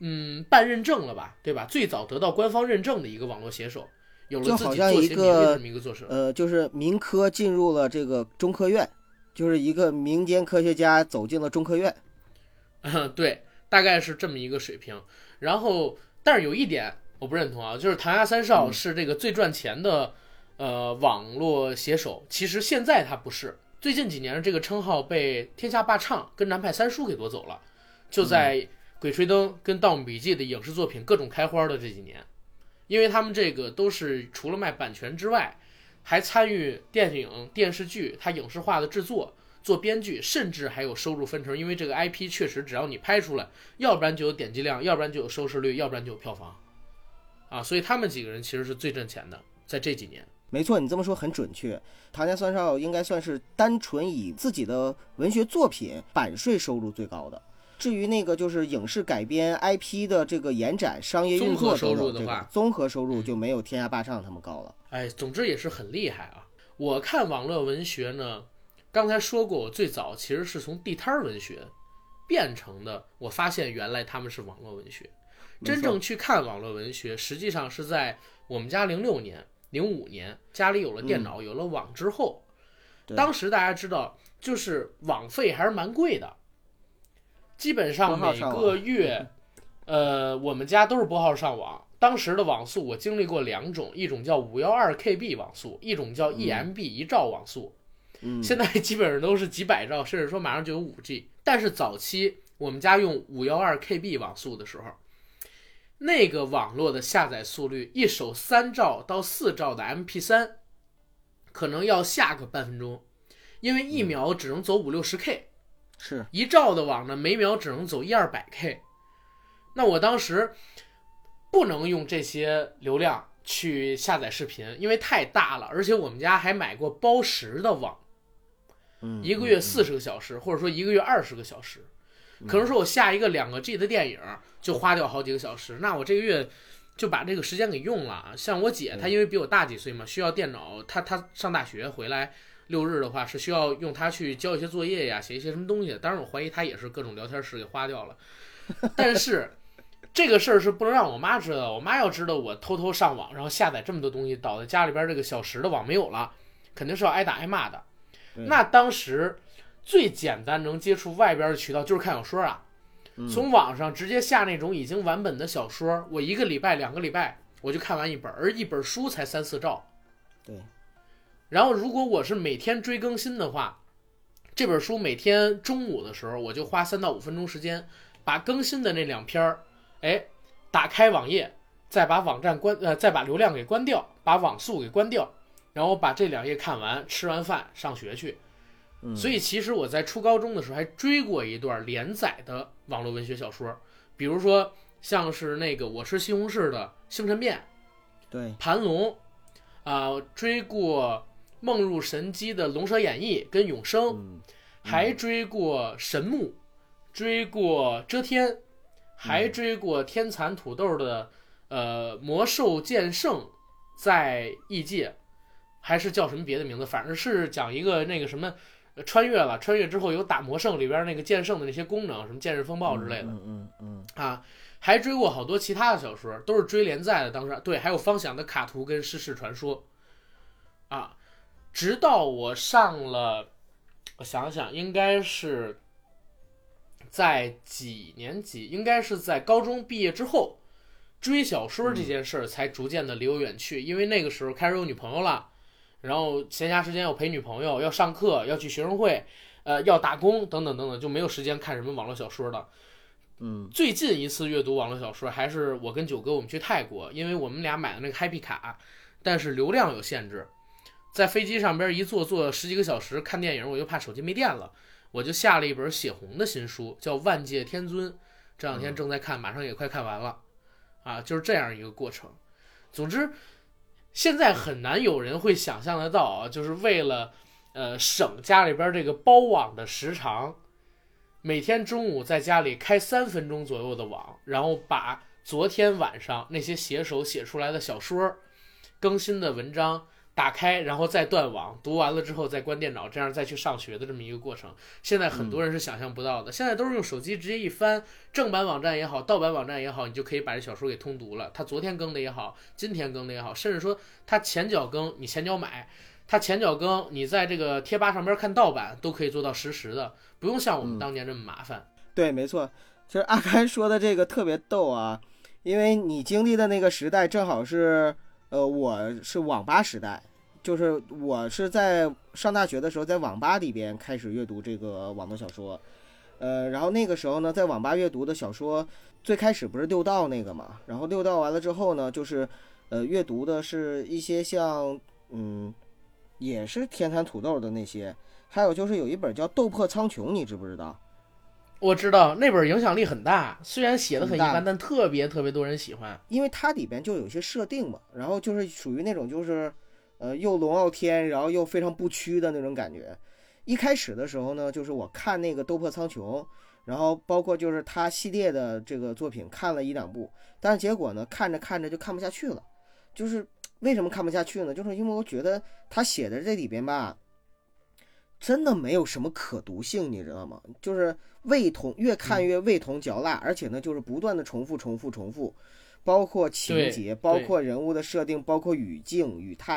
嗯，办认证了吧，对吧？最早得到官方认证的一个网络写手，有了就好像一个这么一个作者。呃，就是民科进入了这个中科院，就是一个民间科学家走进了中科院。嗯，对，大概是这么一个水平。然后，但是有一点我不认同啊，就是唐家三少是这个最赚钱的、呃网络写手，其实现在他不是。最近几年这个称号被天下霸唱跟南派三叔给夺走了，就在《鬼吹灯》跟《盗墓笔记》的影视作品各种开花的这几年，因为他们这个都是除了卖版权之外，还参与电影、电视剧它影视化的制作。做编剧，甚至还有收入分成，因为这个 IP 确实只要你拍出来，要不然就有点击量，要不然就有收视率，要不然就有票房，啊，所以他们几个人其实是最挣钱的，在这几年。没错，你这么说很准确。唐家三少应该算是单纯以自己的文学作品版税收入最高的。至于那个就是影视改编 IP 的这个延展、商业运作综合收入的话综合收入就没有天下霸唱他们高了。哎，总之也是很厉害啊。我看网络文学呢，刚才说过，我最早其实是从地摊儿文学变成的。我发现原来他们是网络文学，真正去看网络文学，实际上是在我们家零六年、零五年家里有了电脑、有了网之后。当时大家知道，就是网费还是蛮贵的，基本上每个月，呃，我们家都是拨号上网。当时的网速我经历过两种，一种叫五幺二 KB 网速，一种叫 EMB 一兆网速。嗯，现在基本上都是几百兆，甚至说马上就有五 G。但是早期我们家用五幺二 KB 网速的时候，那个网络的下载速率，一首三兆到四兆的 MP 三可能要下个半分钟，因为一秒只能走五六十 K，是一兆的网呢，每秒只能走一二百 K。那我当时不能用这些流量去下载视频，因为太大了，而且我们家还买过包时的网。嗯，一个月嗯四十个小时，或者说一个月二十个小时，可能说我下一个两个 G 的电影就花掉好几个小时，那我这个月就把这个时间给用了。像我姐，她因为比我大几岁嘛，需要电脑，她她上大学回来六日的话是需要用它去交一些作业呀，写一些什么东西。当然，我怀疑他也是各种聊天室给花掉了。但是 这个事儿是不能让我妈知道，我妈要知道我偷偷上网，然后下载这么多东西，导致家里边这个小时的网没有了，肯定是要挨打挨骂的。那当时最简单能接触外边的渠道就是看小说啊，嗯从网上直接下那种已经完本的小说，我一个礼拜、两个礼拜我就看完一本，而一本书才三四兆。对，然后如果我是每天追更新的话，这本书每天中午的时候我就花三到五分钟时间，把更新的那两篇儿，哎，打开网页，再把网站关呃，再把流量给关掉，把网速给关掉，然后把这两页看完，吃完饭上学去。嗯所以其实我在初高中的时候还追过一段连载的网络文学小说，比如说像是那个《我吃西红柿》的星辰变、对，盘龙，啊、追过《梦入神机》的《龙蛇演义》跟《永生》，嗯还追过神木，追过遮天，还追过天蚕土豆的呃魔兽剑圣在异界，还是叫什么别的名字，反正是讲一个那个什么呃穿越了，穿越之后有打魔圣里边那个剑圣的那些功能，什么剑刃风暴之类的。嗯嗯嗯啊，还追过好多其他的小说，都是追连载的。当时对，还有方想的卡图跟世事传说，啊，直到我上了，我想想，应该是在几年级？应该是在高中毕业之后，追小说这件事儿才逐渐的离我远去，因为那个时候开始有女朋友了，然后闲暇时间要陪女朋友，要上课，要去学生会，呃，要打工等等等等，就没有时间看什么网络小说了。嗯最近一次阅读网络小说还是我跟九哥我们去泰国，因为我们俩买的那个 Happy 卡，但是流量有限制，在飞机上边一坐坐十几个小时看电影，我又怕手机没电了，我就下了一本血红的新书，叫《万界天尊》，这两天正在看，马上也快看完了，啊，就是这样一个过程。总之，现在很难有人会想象得到啊，就是为了呃省家里边这个包网的时长。每天中午在家里开三分钟左右的网，然后把昨天晚上那些写手写出来的小说、更新的文章打开，然后再断网，读完了之后再关电脑，这样再去上学的这么一个过程。现在很多人是想象不到的，现在都是用手机直接一翻，正版网站也好，盗版网站也好，你就可以把这小说给通读了。他昨天更的也好，今天更的也好，甚至说他前脚更，你前脚买。他前脚更，你在这个贴吧上边看盗版都可以做到实时的，不用像我们当年这么麻烦。对，没错。其实阿甘说的这个特别逗啊，因为你经历的那个时代正好是，呃，我是网吧时代，就是我是在上大学的时候在网吧里边开始阅读这个网络小说，呃，然后那个时候呢，在网吧阅读的小说，最开始不是六道那个嘛，然后六道完了之后呢，就是，呃，阅读的是一些像，嗯，也是天蚕土豆的那些，还有就是有一本叫《斗破苍穹》，你知不知道？我知道那本影响力很大，虽然写的很一般，但特别特别多人喜欢。因为它里边就有一些设定嘛，然后就是属于那种就是，呃，又龙傲天，然后又非常不屈的那种感觉。一开始的时候呢，就是我看那个《斗破苍穹》，然后包括就是他系列的这个作品看了一两部，但是结果呢，看着看着就看不下去了。就是为什么看不下去呢？就是因为我觉得他写的这里边吧，真的没有什么可读性，你知道吗？就是味同越看越味同嚼蜡，而且呢，就是不断的重复、重复、重复，包括情节，包括人物的设定，包括语境、语态，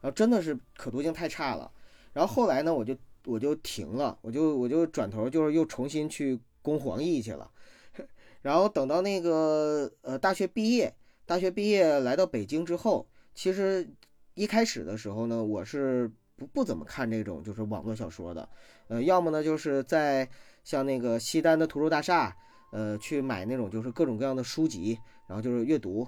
然后真的是可读性太差了。然后后来呢，我就我就停了，我就我就转头就是又重新去攻黄奕去了。然后等到那个呃大学毕业，大学毕业来到北京之后，其实一开始的时候呢，我是不不怎么看这种就是网络小说的，呃，要么呢就是在像那个西单的图书大厦，呃，去买那种就是各种各样的书籍，然后就是阅读，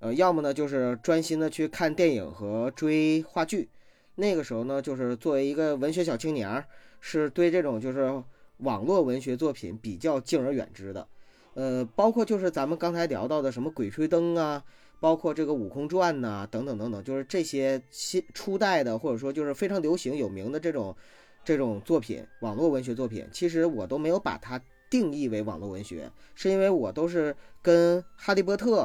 呃，要么呢就是专心的去看电影和追话剧。那个时候呢，就是作为一个文学小青年，是对这种就是网络文学作品比较敬而远之的。呃，包括就是咱们刚才聊到的什么《鬼吹灯》啊，包括这个《悟空传》呐，等等等等，就是这些新初代的，或者说就是非常流行有名的这种这种作品，网络文学作品，其实我都没有把它定义为网络文学，是因为我都是跟《哈利波特》，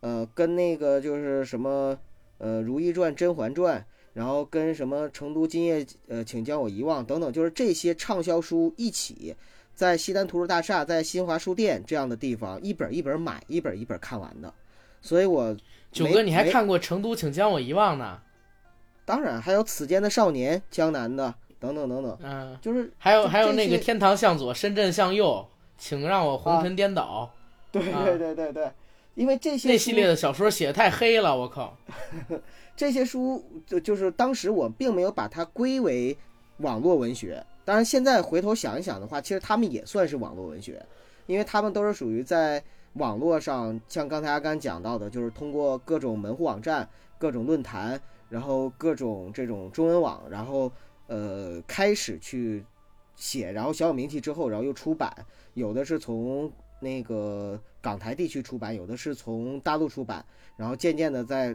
呃，跟那个就是什么呃《如懿传》《甄嬛传》，然后跟什么成都今夜呃，请将我遗忘等等，就是这些畅销书一起，在西单图书大厦、在新华书店这样的地方，一本一本买，一本一本看完的。所以我九哥，你还看过《成都，请将我遗忘》呢？当然还有此间的少年、江南的等等等等，嗯，就是还有还有那个天堂向左，深圳向右，请让我红尘颠倒。啊对对对对对，因为这些书那系列的小说写的太黑了，我靠！这些书就就是当时我并没有把它归为网络文学，当然现在回头想一想的话，其实他们也算是网络文学，因为他们都是属于在网络上，像刚才阿甘讲到的，就是通过各种门户网站、各种论坛，然后各种这种中文网，然后呃开始去写，然后小有名气之后，然后又出版，有的是从那个港台地区出版，有的是从大陆出版，然后渐渐的在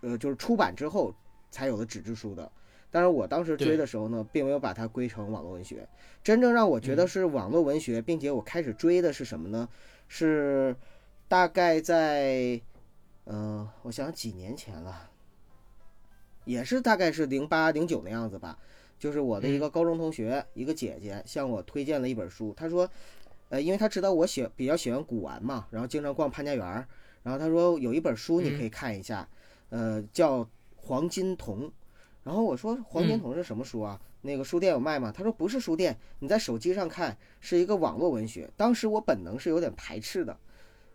呃，就是出版之后才有的纸质书的。但是，我当时追的时候呢，并没有把它归成网络文学。真正让我觉得是网络文学，并且我开始追的是什么呢？是大概在，嗯、我想想几年前了，也是大概是零八零九那样子吧。就是我的一个高中同学，一个姐姐向我推荐了一本书，她说，呃，因为她知道我喜比较喜欢古玩嘛，然后经常逛潘家园儿，然后她说有一本书你可以看一下，呃，叫《黄金瞳》。然后我说《黄金瞳》是什么书啊？那个书店有卖吗？他说不是书店，你在手机上看，是一个网络文学。当时我本能是有点排斥的，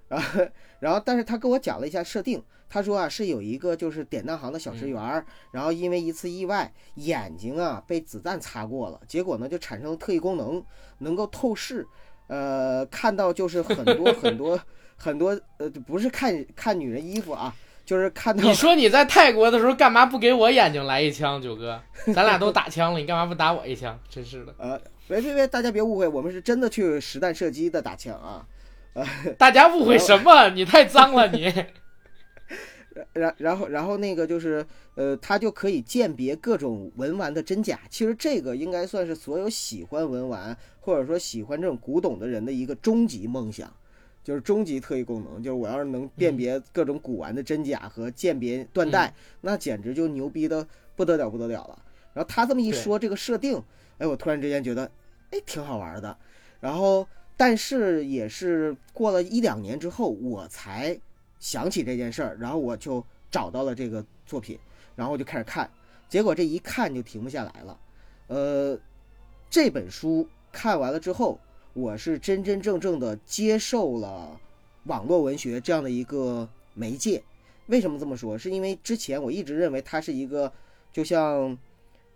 然后然后但是他跟我讲了一下设定，他说啊是有一个就是典当行的小职员儿，然后因为一次意外，眼睛啊被子弹擦过了，结果呢就产生了特异功能，能够透视，呃，看到就是很多很多 很多呃不是看看女人衣服啊，就是看到你说你在泰国的时候干嘛不给我眼睛来一枪，九哥？咱俩都打枪了，你干嘛不打我一枪？真是的，呃，别别别，大家别误会，我们是真的去实弹射击的打枪啊。呃大家误会什么？你太脏了，你。然然后然后那个就是呃，他就可以鉴别各种文玩的真假。其实这个应该算是所有喜欢文玩或者说喜欢这种古董的人的一个终极梦想，就是终极特异功能。就是我要是能辨别各种古玩的真假和鉴别断代，那简直就牛逼的不得了不得了了。然后他这么一说，这个设定，哎，我突然之间觉得，哎，挺好玩的。然后，但是也是过了一两年之后，我才想起这件事儿，然后我就找到了这个作品，然后我就开始看，结果这一看就停不下来了。呃，这本书看完了之后，我是真真正正的接受了网络文学这样的一个媒介。为什么这么说？是因为之前我一直认为它是一个，就像。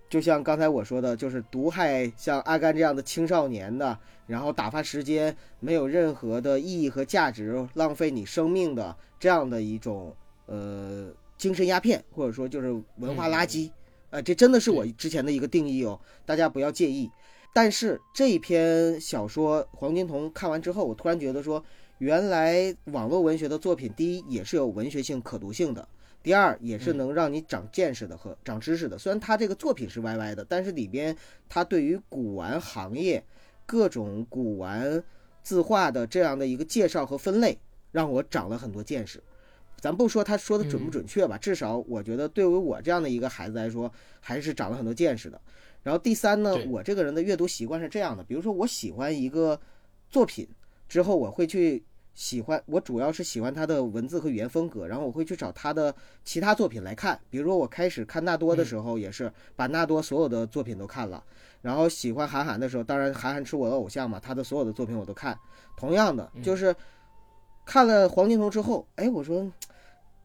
就像刚才我说的，就是毒害像阿甘这样的青少年的，然后打发时间，没有任何的意义和价值，浪费你生命的这样的一种呃精神鸦片，或者说就是文化垃圾，呃，这真的是我之前的一个定义哦，大家不要介意。但是这篇小说《黄金瞳》看完之后，我突然觉得说，原来网络文学的作品，第一也是有文学性、可读性的。第二也是能让你长见识的和长知识的。虽然它这个作品是歪歪的，但是里边它对于古玩行业各种古玩字画的这样的一个介绍和分类，让我长了很多见识。咱不说他说的准不准确吧，至少我觉得对于我这样的一个孩子来说，还是长了很多见识的。然后第三呢，我这个人的阅读习惯是这样的，比如说我喜欢一个作品之后，我会去。喜欢我主要是喜欢他的文字和语言风格，然后我会去找他的其他作品来看。比如说我开始看纳多的时候，也是把纳多所有的作品都看了。然后喜欢韩寒的时候，当然韩寒是我的偶像嘛，他的所有的作品我都看。同样的，就是看了《黄金瞳》之后，哎，我说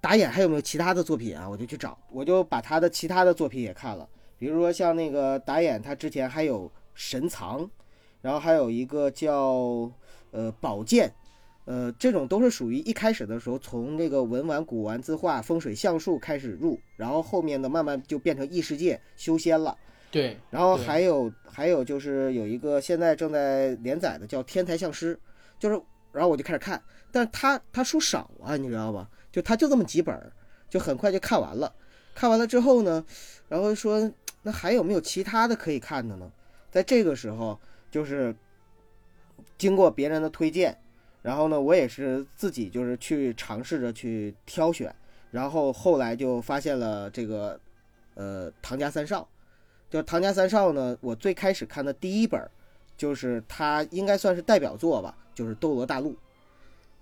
打眼还有没有其他的作品啊？我就去找，我就把他的其他的作品也看了。比如说像那个打眼，他之前还有《神藏》，然后还有一个叫呃《宝剑》。呃，这种都是属于一开始的时候从这个文玩、古玩、字画、风水、相术开始入，然后后面的慢慢就变成异世界修仙了。对，然后还有还有就是有一个现在正在连载的叫《天才相师》，就是然后我就开始看，但是他他书少啊，你知道吧？就他就这么几本，就很快就看完了。看完了之后呢，然后说那还有没有其他的可以看的呢？在这个时候，就是经过别人的推荐。然后呢，我也是自己就是去尝试着去挑选，然后后来就发现了这个呃唐家三少。就唐家三少呢，我最开始看的第一本，就是他应该算是代表作吧，就是《斗罗大陆》。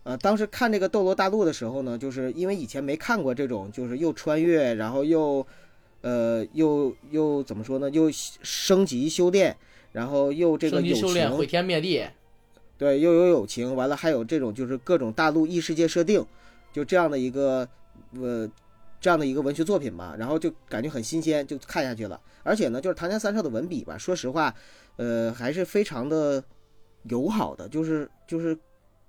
呃，当时看这个《斗罗大陆》的时候呢，就是因为以前没看过这种，就是又穿越，然后又，呃，又又怎么说呢？又升级修炼，然后又这个友升级修炼，情，毁天灭地，对，又有友情，完了还有这种就是各种大陆异世界设定，就这样的一个呃这样的一个文学作品吧，然后就感觉很新鲜，就看下去了。而且呢，就是唐家三少的文笔吧，说实话，呃，还是非常的友好的，就是就是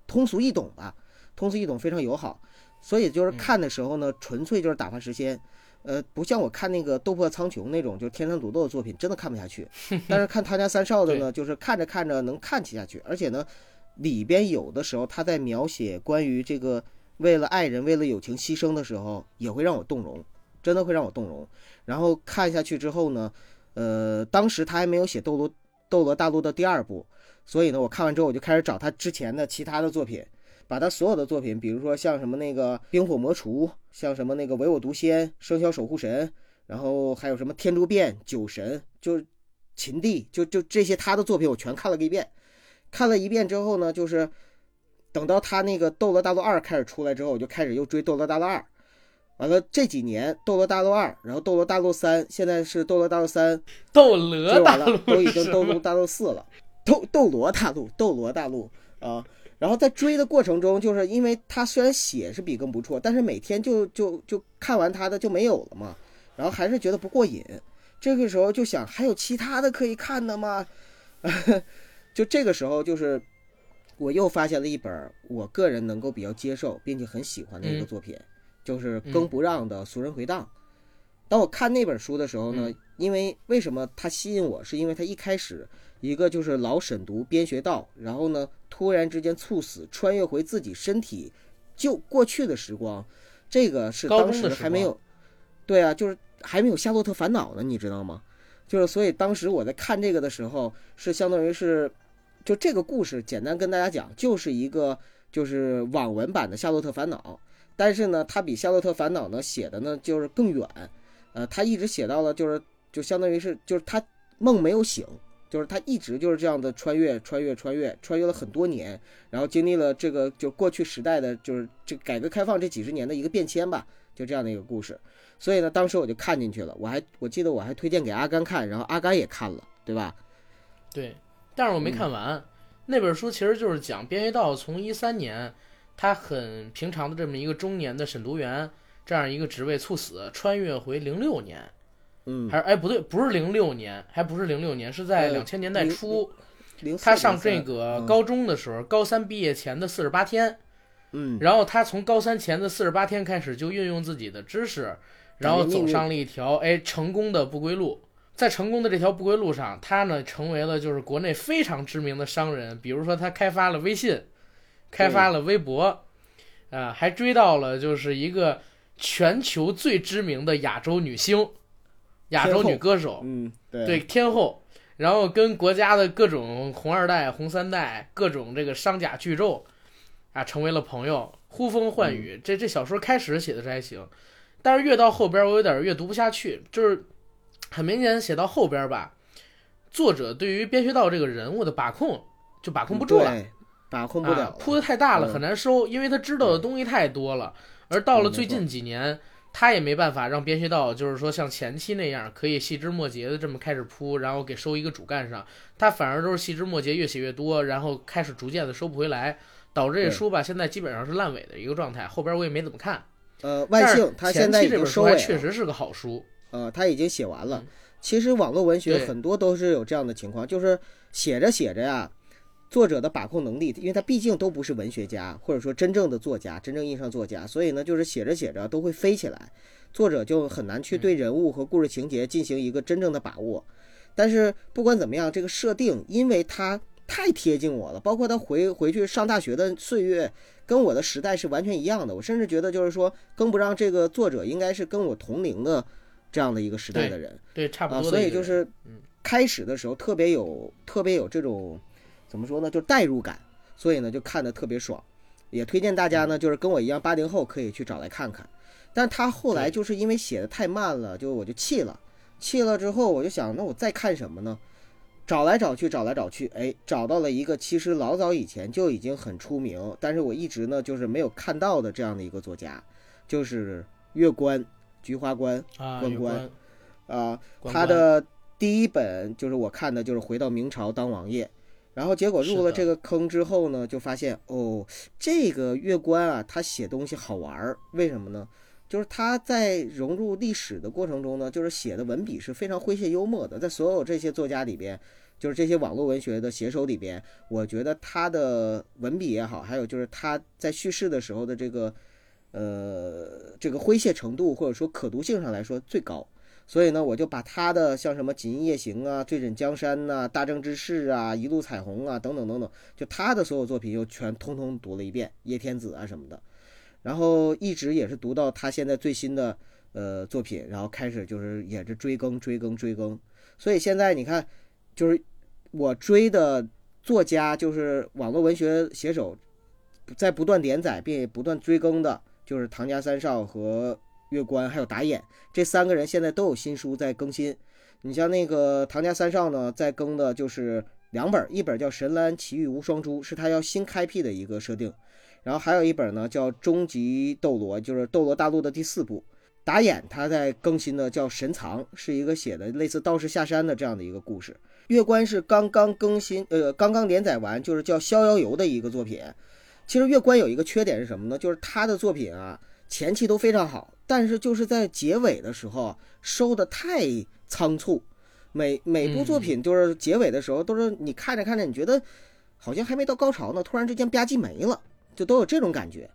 通俗易懂吧，通俗易懂，非常友好。所以就是看的时候呢，纯粹就是打发时间。呃，不像我看那个《斗破苍穹》那种，就是天山独斗的作品，真的看不下去。但是看他家三少的呢，就是看着看着能看起下去，而且呢，里边有的时候他在描写关于这个为了爱人、为了友情牺牲的时候，也会让我动容，真的会让我动容。然后看下去之后呢，呃，当时他还没有写《斗罗斗罗大陆》的第二部，所以呢，我看完之后我就开始找他之前的其他的作品，把他所有的作品，比如说像什么那个《冰火魔厨》，像什么那个《唯我独仙》《生肖守护神》，然后还有什么《天诛变》《酒神》，就秦帝，就就这些他的作品我全看了个一遍。看了一遍之后呢，就是等到他那个《斗罗大陆二》开始出来之后，我就开始又追《斗罗大陆二》。完了这几年，《斗罗大陆二》，然后《斗罗大陆三》，现在是《斗罗大陆三》斗追完了罗大陆，都已经斗罗大陆四了，斗斗罗大陆，斗罗大陆啊。然后在追的过程中，就是因为他虽然写是笔耕不错，但是每天就就就看完他的就没有了嘛，然后还是觉得不过瘾。这个时候就想，还有其他的可以看的吗？就这个时候，就是我又发现了一本我个人能够比较接受并且很喜欢的一个嗯作品，就是更不让的《俗人回荡》。当我看那本书的时候呢，因为为什么它吸引我，是因为它一开始一个就是老沈读边学道，然后呢突然之间猝死，穿越回自己身体就过去的时光，这个是当时时还没有，对啊，就是还没有《夏洛特烦恼》呢，你知道吗？就是所以当时我在看这个的时候，是相当于是，就这个故事简单跟大家讲，就是一个就是网文版的《夏洛特烦恼》，但是呢，它比《夏洛特烦恼》呢写的呢就是更远，呃，他一直写到了就是就相当于是就是他梦没有醒，就是他一直就是这样的穿越穿越穿越穿越了很多年，然后经历了这个就过去时代的就是这改革开放这几十年的一个变迁吧，就这样的一个故事。所以呢，当时我就看进去了，我还我记得我还推荐给阿甘看，然后阿甘也看了，对吧？对，但是我没看完。那本书其实就是讲边学道从一三年，他很平常的这么一个中年的审读员这样一个职位猝死，穿越回零六年，嗯，还是哎不对，不是零六年，还不是零六年，是在呃两千年代初，零他上这个高中的时候，高三毕业前的四十八天，嗯。然后他从高三前的四十八天开始就运用自己的知识，然后走上了一条哎成功的不归路。在成功的这条不归路上，他呢成为了就是国内非常知名的商人，比如说他开发了微信，开发了微博，啊，还追到了就是一个全球最知名的亚洲女星，亚洲女歌手，嗯对。对天后，然后跟国家的各种红二代、红三代、各种这个商贾巨胄啊，成为了朋友，呼风唤雨。这这小说开始写的是还行，但是越到后边我有点越读不下去，就是很明显写到后边吧，作者对于边学道这个人物的把控就把控不住了。对把控不了铺的太大了，嗯。很难收，因为他知道的东西太多了。而到了最近几年，他也没办法让边学道，就是说像前期那样可以细枝末节的这么开始铺，然后给收一个主干上，他反而都是细枝末节越写越多，然后开始逐渐的收不回来，导致这书吧现在基本上是烂尾的一个状态。后边我也没怎么看，呃，万但是幸他现在这本书还经收尾了，确实是个好书。呃，他已经写完了嗯。其实网络文学很多都是有这样的情况，就是写着写着呀，作者的把控能力，因为他毕竟都不是文学家，或者说真正的作家，真正意义上作家，所以呢，就是写着写着都会飞起来，作者就很难去对人物和故事情节进行一个真正的把握。但是不管怎么样，这个设定，因为它太贴近我了，包括他回回去上大学的岁月，跟我的时代是完全一样的。我甚至觉得，就是说，更不让这个作者应该是跟我同龄的这样的一个时代的人。对，差不啊，多所以就是嗯开始的时候特别有特别有这种怎么说呢，就代入感，所以呢就看得特别爽，也推荐大家嗯。呢就是跟我一样八零后可以去找来看看。但他后来就是因为写的太慢了，就我就气了，气了之后我就想，那我再看什么呢？找来找去，找来找去，哎，找到了一个其实老早以前就已经很出名，但是我一直呢就是没有看到的这样的一个作家，就是月关菊花关啊，关关啊、他的第一本就是我看的就是回到明朝当王爷，然后结果入了这个坑之后呢，就发现哦，这个月关啊，他写东西好玩儿，为什么呢？就是他在融入历史的过程中呢，就是写的文笔是非常诙谐幽默的，在所有这些作家里边，就是这些网络文学的写手里边，我觉得他的文笔也好，还有就是他在叙事的时候的这个呃这个诙谐程度或者说可读性上来说最高。所以呢，我就把他的像什么《锦衣夜行》啊、《醉枕江山》呐、《大政之士》啊、《一路彩虹》啊等等等等，就他的所有作品又全通通读了一遍，《叶天子》啊什么的，然后一直也是读到他现在最新的呃作品，然后开始就是也是追更、追更、追更。所以现在你看，就是我追的作家，就是网络文学写手，在不断连载并不断追更的，就是唐家三少和月关还有打眼这三个人现在都有新书在更新。你像那个唐家三少呢，在更的就是两本，一本叫《神兰奇遇无双珠》，是他要新开辟的一个设定，然后还有一本呢叫《终极斗罗》，就是《斗罗大陆》的第四部。打眼他在更新的叫《神藏》，是一个写的类似道士下山的这样的一个故事。月关是刚刚更新，呃，刚刚连载完，就是叫《逍遥游》的一个作品。其实月关有一个缺点是什么呢？就是他的作品啊，前期都非常好，但是就是在结尾的时候收的太仓促。每每部作品就是结尾的时候，都是你看着看着，你觉得好像还没到高潮呢，突然之间吧唧没了，就都有这种感觉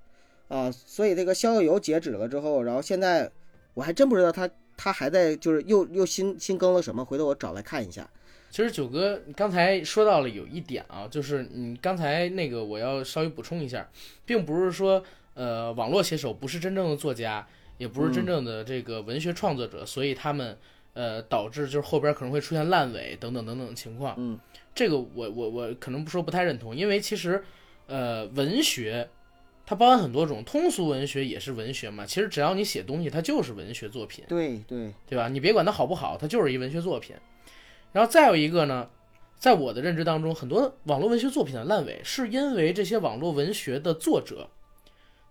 啊。所以这个《逍遥游》截止了之后，然后现在我还真不知道他他还在就是又又新新更了什么，回头我找来看一下。其实九哥刚才说到了有一点啊，就是你刚才那个我要稍微补充一下，并不是说呃网络写手不是真正的作家，也不是真正的这个文学创作者，所以他们呃导致就是后边可能会出现烂尾等等等等的情况。嗯，这个我我我可能不说不太认同，因为其实呃文学它包含很多种，通俗文学也是文学嘛。其实只要你写东西，它就是文学作品。对对，对吧？你别管它好不好，它就是一文学作品。然后再有一个呢，在我的认知当中，很多网络文学作品的烂尾，是因为这些网络文学的作者，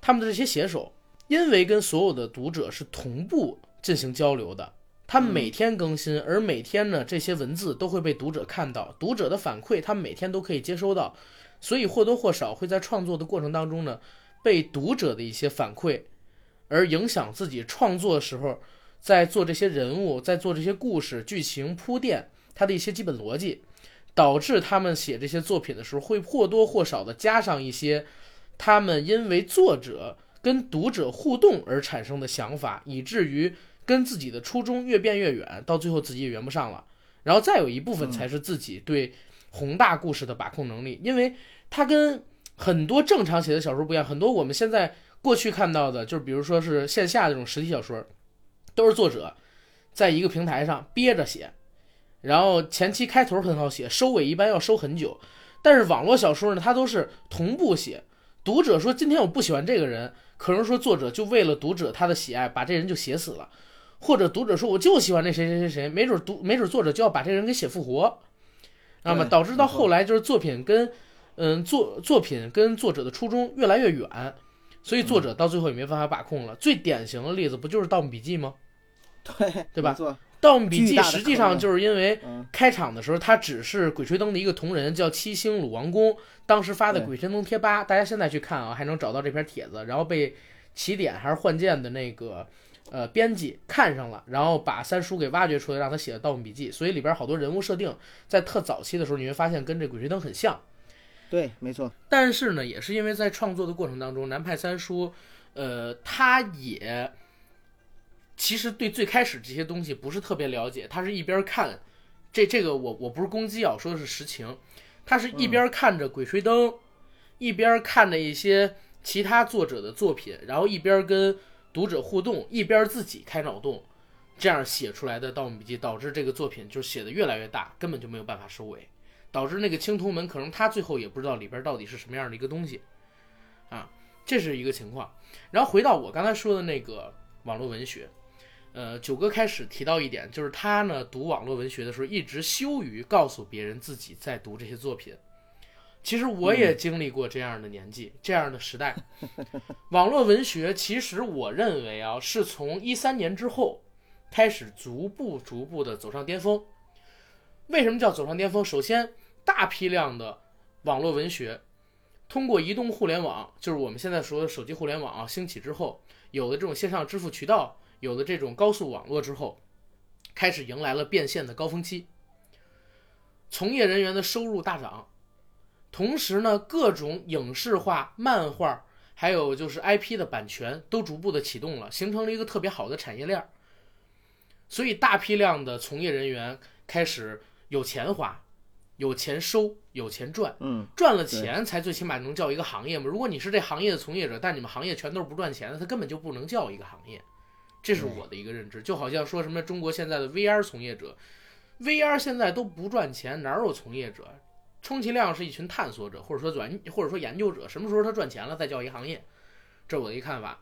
他们的这些写手，因为跟所有的读者是同步进行交流的，他们每天更新，而每天呢，这些文字都会被读者看到，读者的反馈，他们每天都可以接收到，所以或多或少会在创作的过程当中呢，被读者的一些反馈，而影响自己创作的时候。在做这些人物，在做这些故事、剧情铺垫，它的一些基本逻辑，导致他们写这些作品的时候，会或多或少的加上一些他们因为作者跟读者互动而产生的想法，以至于跟自己的初衷越变越远，到最后自己也圆不上了。然后再有一部分才是自己对宏大故事的把控能力，因为它跟很多正常写的小说不一样，很多我们现在过去看到的，就是比如说是线下这种实体小说。都是作者在一个平台上憋着写，然后前期开头很好写，收尾一般要收很久。但是网络小说呢，它都是同步写。读者说今天我不喜欢这个人，可能说作者就为了读者他的喜爱，把这人就写死了；或者读者说我就喜欢那谁谁谁谁，没准读没准作者就要把这人给写复活，那么导致到后来就是作品跟嗯作作品跟作者的初衷越来越远。所以作者到最后也没办法把控了。最典型的例子不就是《盗墓笔记》吗？对对吧盗墓笔记实际上就是因为嗯开场的时候，他只是《鬼吹灯》的一个同人，叫七星鲁王公，当时发的《鬼吹灯》贴吧，大家现在去看啊，还能找到这篇帖子，然后被起点还是幻剑的那个呃编辑看上了，然后把三叔给挖掘出来，让他写的《盗墓笔记》，所以里边好多人物设定在特早期的时候，你会发现跟这《鬼吹灯》很像。对，没错，但是呢，也是因为在创作的过程当中，南派三叔，呃，他也其实对最开始这些东西不是特别了解，他是一边看，这这个我我不是攻击啊，我说的是实情，他是一边看着《鬼吹灯》一边看着一些其他作者的作品，然后一边跟读者互动，一边自己开脑洞，这样写出来的《盗墓笔记》，导致这个作品就写的越来越大，根本就没有办法收尾。导致那个青铜门可能他最后也不知道里边到底是什么样的一个东西，啊，这是一个情况。然后回到我刚才说的那个网网络文学。呃，九哥开始提到一点，就是他呢读网络文学的时候，一直羞于告诉别人自己在读这些作品。其实我也经历过这样的年纪，这样的时代。网络文学其实我认为啊，是从一三年之后开始逐步逐步的走上巅峰。为什么叫走上巅峰？首先，大批量的网络文学通过移动互联网，就是我们现在说的手机互联网啊兴起之后，有了这种线上支付渠道。有了这种高速网络之后，开始迎来了变现的高峰期，从业人员的收入大涨，同时呢，各种影视化、漫画，还有就是 IP 的版权都逐步的启动了，形成了一个特别好的产业链。所以，大批量的从业人员开始有钱花、有钱收、有钱赚。嗯，赚了钱才最起码能叫一个行业嘛。如果你是这行业的从业者，但你们行业全都是不赚钱的，它根本就不能叫一个行业。这是我的一个认知，就好像说什么中国现在的 VR 从业者，VR 现在都不赚钱，哪有从业者？充其量是一群探索者，或者说研或者说研究者。什么时候他赚钱了，再叫一行业？这是我的一看法。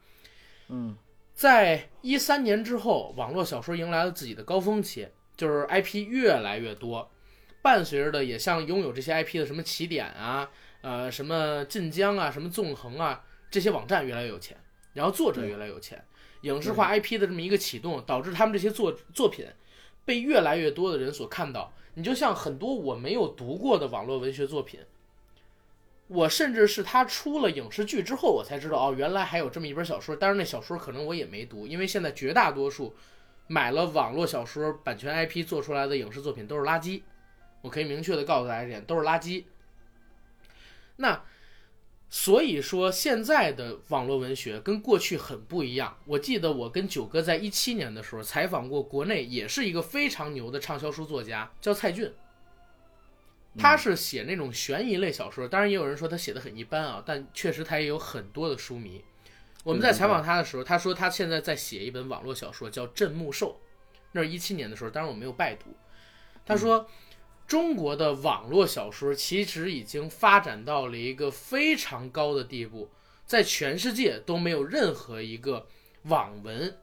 嗯，在一三年之后，网络小说迎来了自己的高峰期，就是 IP 越来越多，伴随着的也像拥有这些 IP 的什么起点啊，呃，什么晋江啊，什么纵横啊，这些网站越来越有钱，然后作者越来越有钱。影视化 IP 的这么一个启动，导致他们这些作作品被越来越多的人所看到。你就像很多我没有读过的网络文学作品，我甚至是他出了影视剧之后，我才知道哦，原来还有这么一本小说。当然，那小说可能我也没读，因为现在绝大多数买了网络小说版权 IP 做出来的影视作品都是垃圾。我可以明确的告诉大家一点，都是垃圾。那。所以说，现在的网络文学跟过去很不一样。我记得我跟九哥在一七年的时候采访过国内也是一个非常牛的畅销书作家，叫蔡骏。他是写那种悬疑类小说，当然也有人说他写的很一般啊，但确实他也有很多的书迷。我们在采访他的时候，他说他现在在写一本网络小说，叫《镇墓兽》，那是一七年的时候，当然我没有拜读。他说。中国的网络小说其实已经发展到了一个非常高的地步，在全世界都没有任何一个网文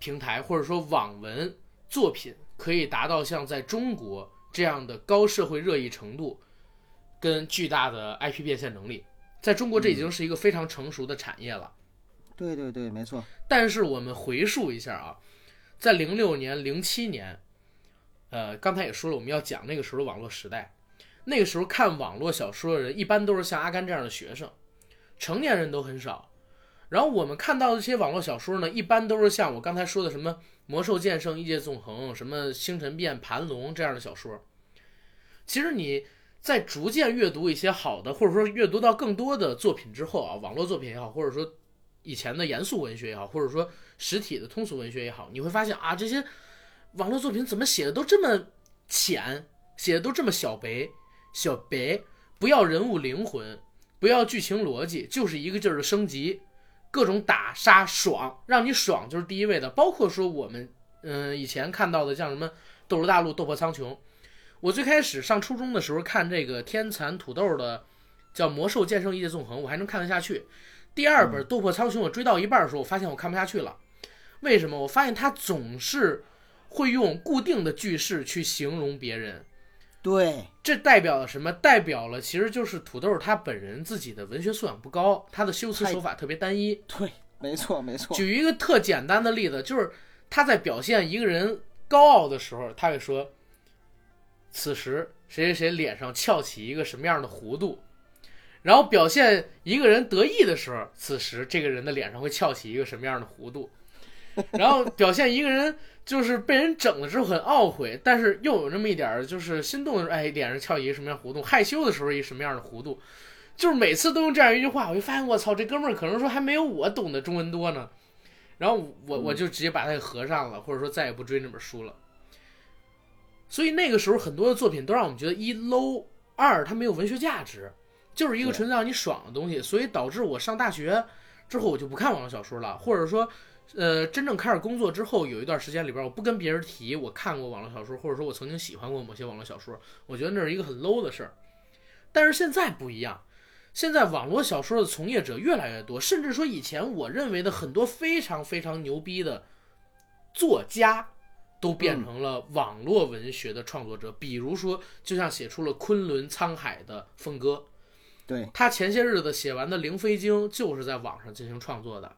平台或者说网文作品可以达到像在中国这样的高社会热议程度跟巨大的 IP 变现能力。在中国，这已经是一个非常成熟的产业了。对对对，没错。但是我们回溯一下啊，在零六年、零七年。呃，刚才也说了，我们要讲那个时候的网络时代。那个时候看网络小说的人，一般都是像阿甘这样的学生，成年人都很少。然后我们看到的这些网络小说呢，一般都是像我刚才说的什么《魔兽剑圣》《异界纵横》什么《星辰变》《盘龙》这样的小说。其实你在逐渐阅读一些好的，或者说阅读到更多的作品之后啊，网络作品也好，或者说以前的严肃文学也好，或者说实体的通俗文学也好，你会发现啊，这些。网络作品怎么写的都这么浅，写的都这么小白，小白，不要人物灵魂，不要剧情逻辑，就是一个劲儿的升级，各种打杀爽，让你爽就是第一位的。包括说我们，嗯，以前看到的像什么《斗罗大陆》《斗破苍穹》，我最开始上初中的时候看这个天蚕土豆的叫《魔兽剑圣异界纵横》，我还能看得下去。第二本《斗破苍穹》，我追到一半的时候，我发现我看不下去了。为什么？我发现它总是。会用固定的句式去形容别人，对，这代表了什么？代表了其实就是土豆他本人自己的文学素养不高，他的修辞手法特别单一。对，没错没错。举一个特简单的例子，就是他在表现一个人高傲的时候，他会说：“此时谁谁谁脸上翘起一个什么样的弧度。”然后表现一个人得意的时候，此时这个人的脸上会翘起一个什么样的弧度。然后表现一个人就是被人整了之后很懊悔，但是又有那么一点儿就是心动的时候，哎，脸上翘一个什么样弧度？害羞的时候一什么样的弧度？就是每次都用这样一句话，我就发现我操，这哥们儿可能说还没有我懂得中文多呢。然后我我就直接把它给合上了，或者说再也不追那本书了。所以那个时候很多的作品都让我们觉得一 low，二它没有文学价值，就是一个纯粹让你爽的东西。所以导致我上大学之后我就不看网络小说了，或者说。呃，真正开始工作之后，有一段时间里边，我不跟别人提我看过网络小说，或者说我曾经喜欢过某些网络小说，我觉得那是一个很 low 的事儿。但是现在不一样，现在网络小说的从业者越来越多，甚至说以前我认为的很多非常非常牛逼的作家，都变成了网络文学的创作者。比如说，就像写出了《昆仑沧海》的凤哥，对，他前些日子写完的《灵飞经》就是在网上进行创作的。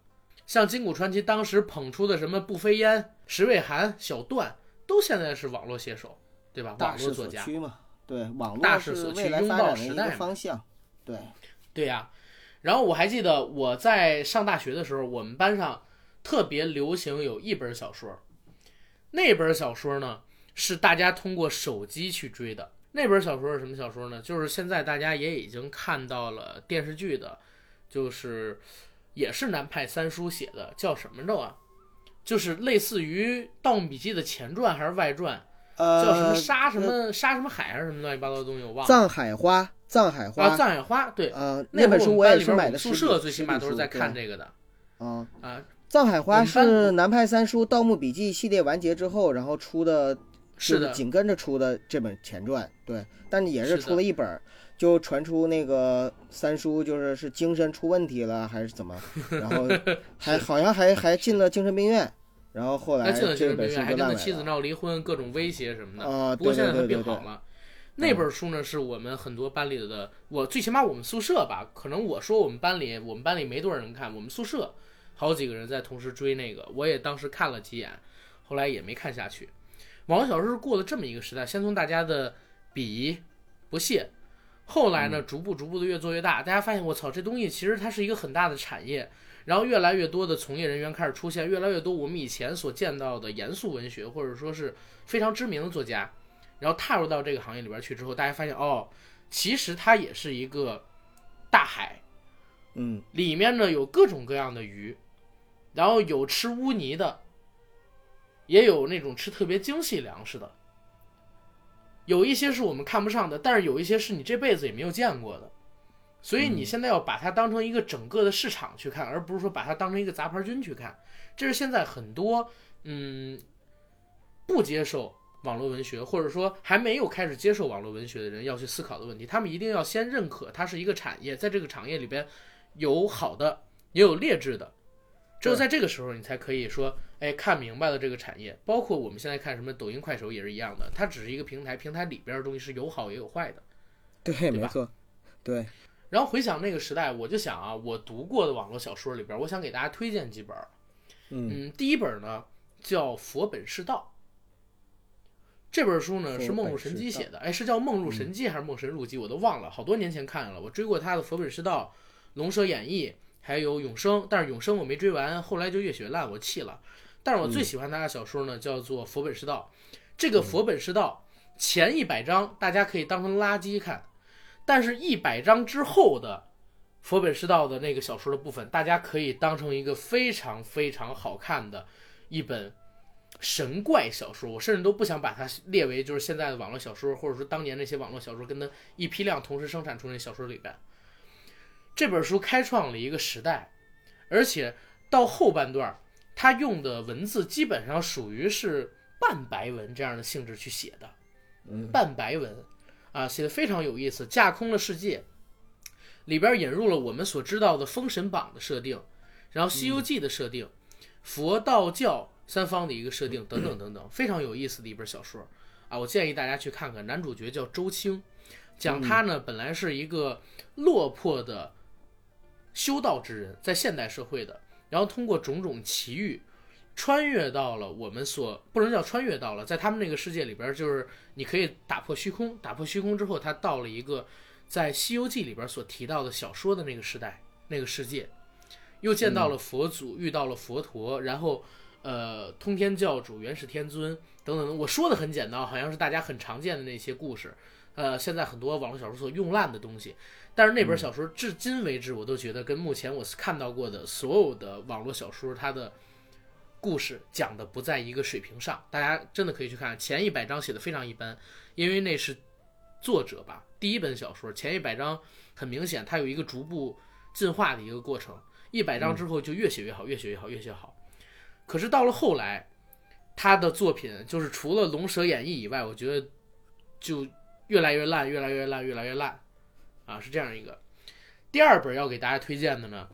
像金谷传奇当时捧出的什么步飞烟、石卫寒、小段，都现在是网络写手，对吧？网络作家。嘛，对，网络大势是所趋拥抱发展的时代嘛方向，对，对呀、然后我还记得我在上大学的时候，我们班上特别流行有一本小说，那本小说呢是大家通过手机去追的。那本小说是什么小说呢？就是现在大家也已经看到了电视剧的，就是也是南派三叔写的，叫什么着啊？就是类似于《盗墓笔记》的前传还是外传，呃叫什么呃，杀什么杀什么海还是什么乱七八糟的东西，我忘了。藏海花，藏海花，啊，藏海花，对，呃，那本书我也是买的宿舍最起码都是在看这个的。嗯，啊。藏海花是南派三叔《盗墓笔记》系列完结之后，然后出的，是的。紧跟着出的这本前传，对，但也是出了一本儿，就传出那个三叔就是是精神出问题了还是怎么，然后还好像还还进了精神病院，然后后来还进了精这本书神病院，还跟他。妻子闹离婚，各种威胁什么的。啊，不过现在他病好了。那本书呢，是我们很多班里的，我最起码我们宿舍吧，可能我说我们班里，我们班里没多少人看，我们宿舍好几个人在同时追那个，我也当时看了几眼，后来也没看下去。网络小说是过了这么一个时代，先从大家的鄙夷、不屑，后来呢，逐步逐步的越做越大，大家发现我操，这东西其实它是一个很大的产业，然后越来越多的从业人员开始出现，越来越多我们以前所见到的严肃文学或者说是非常知名的作家，然后踏入到这个行业里边去之后，大家发现哦，其实它也是一个大海，嗯，里面呢有各种各样的鱼，然后有吃污泥的，也有那种吃特别精细粮食的，有一些是我们看不上的，但是有一些是你这辈子也没有见过的，所以你现在要把它当成一个整个的市场去看，而不是说把它当成一个杂牌军去看。这是现在很多嗯不接受网络文学，或者说还没有开始接受网络文学的人要去思考的问题。他们一定要先认可它是一个产业，在这个产业里边有好的，也有劣质的。只有在这个时候，你才可以说，哎，看明白了这个产业。包括我们现在看什么抖音、快手也是一样的，它只是一个平台，平台里边的东西是有好也有坏的。对，吧没错，对，然后回想那个时代，我就想啊，我读过的网络小说里边，我想给大家推荐几本。嗯，嗯，第一本呢叫《佛本是道》，这本书呢是梦入神机写的，哎，是叫《梦入神机》还是《梦神入机》，我都忘了，好多年前看了。我追过他的《佛本是道》《龙蛇演义》，还有《永生》，但是《永生》我没追完，后来就越写越烂，我弃了。但是我最喜欢他的小说呢，叫做《佛本是道》。这个《佛本是道》前一百章大家可以当成垃圾看，但是一百章之后的佛本是道的那个小说的部分，大家可以当成一个非常非常好看的一本神怪小说。我甚至都不想把它列为就是现在的网络小说，或者说当年那些网络小说跟它一批量同时生产出那小说里边。这本书开创了一个时代，而且到后半段，它用的文字基本上属于是半白文这样的性质去写的，嗯，半白文啊，写的非常有意思，架空了世界，里边引入了我们所知道的《封神榜》的设定，然后《西游记》的设定，佛道教三方的一个设定等等等等，非常有意思的一本小说。啊，我建议大家去看看。男主角叫周青，讲他呢本来是一个落魄的修道之人，在现代社会的，然后通过种种奇遇。穿越到了我们所不能叫穿越到了，在他们那个世界里边，就是你可以打破虚空，打破虚空之后，他到了一个在《西游记》里边所提到的小说的那个时代、那个世界，又见到了佛祖，遇到了佛陀，然后呃，通天教主、元始天尊等等。我说的很简单，好像是大家很常见的那些故事，呃，现在很多网络小说所用烂的东西。但是那本小说至今为止，我都觉得跟目前我看到过的所有的网络小说，它的故事讲的不在一个水平上，大家真的可以去看。前一百章写的非常一般，因为那是作者吧第一本小说，前一百章很明显它有一个逐步进化的一个过程，一百章之后就越写越好，越写越好，越写越好。可是到了后来，他的作品就是除了《龙蛇演义》以外，我觉得就越来越烂，越来越烂，越来越烂，啊，是这样一个。第二本要给大家推荐的呢，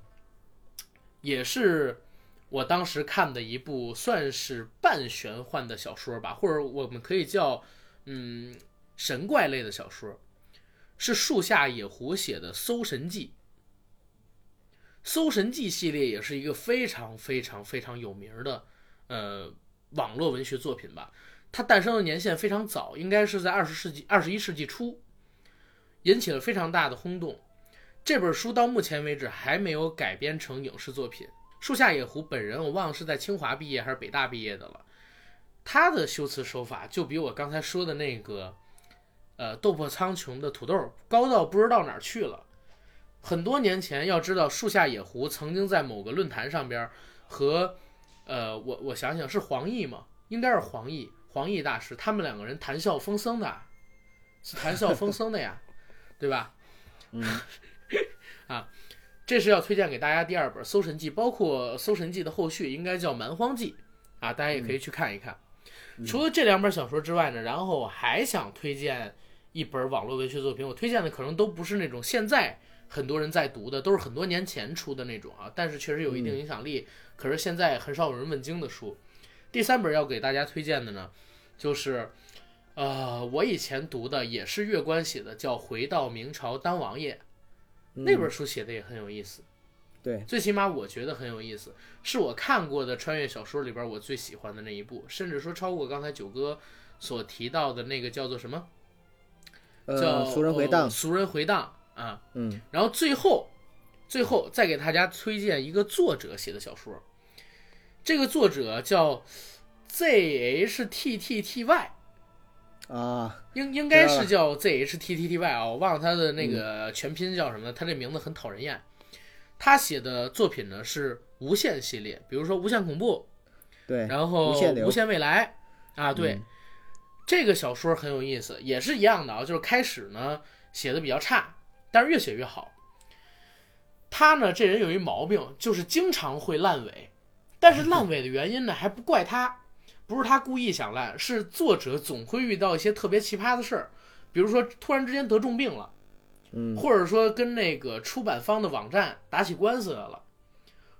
也是我当时看的一部算是半玄幻的小说吧，或者我们可以叫嗯神怪类的小说，是树下野狐写的《搜神记》。《搜神记》系列也是一个非常非常非常有名的呃网络文学作品吧。它诞生的年限非常早，应该是在二十世纪二十一世纪初，引起了非常大的轰动。这本书到目前为止还没有改编成影视作品。树下野狐本人我忘了是在清华毕业还是北大毕业的了，他的修辞手法就比我刚才说的那个，呃，斗破苍穹的土豆高到不知道哪儿去了。很多年前，要知道树下野狐曾经在某个论坛上边和，呃，我我想想是黄奕吗？应该是黄奕，黄奕大师，他们两个人谈笑风生的，是谈笑风生的呀，对吧？嗯，啊，这是要推荐给大家第二本《搜神记》，包括《搜神记》的后续应该叫《蛮荒记》啊，大家也可以去看一看。除了这两本小说之外呢，然后我还想推荐一本网络文学作品，我推荐的可能都不是那种现在很多人在读的，都是很多年前出的那种啊，但是确实有一定影响力，可是现在很少有人问津的书。第三本要给大家推荐的呢，就是，呃，我以前读的也是月关写的，叫《回到明朝当王爷》，那本书写的也很有意思，对，最起码我觉得很有意思，是我看过的穿越小说里边我最喜欢的那一部，甚至说超过刚才九哥所提到的那个叫做什么？叫呃，俗人回荡呃，俗人回荡啊。嗯然后最后，最后再给大家推荐一个作者写的小说，这个作者叫 Z H T T T Y，啊，应应该是叫 Z H T T T Y 啊，我忘了他的那个全拼叫什么了，他这名字很讨人厌。他写的作品呢是无限系列，比如说无限恐怖，对，然后无限无限未来啊，对，嗯这个小说很有意思，也是一样的啊，就是开始呢写的比较差，但是越写越好。他呢这人有一毛病，就是经常会烂尾，但是烂尾的原因呢还不怪他，不是他故意想烂，是作者总会遇到一些特别奇葩的事儿，比如说突然之间得重病了。嗯或者说跟那个出版方的网站打起官司来了，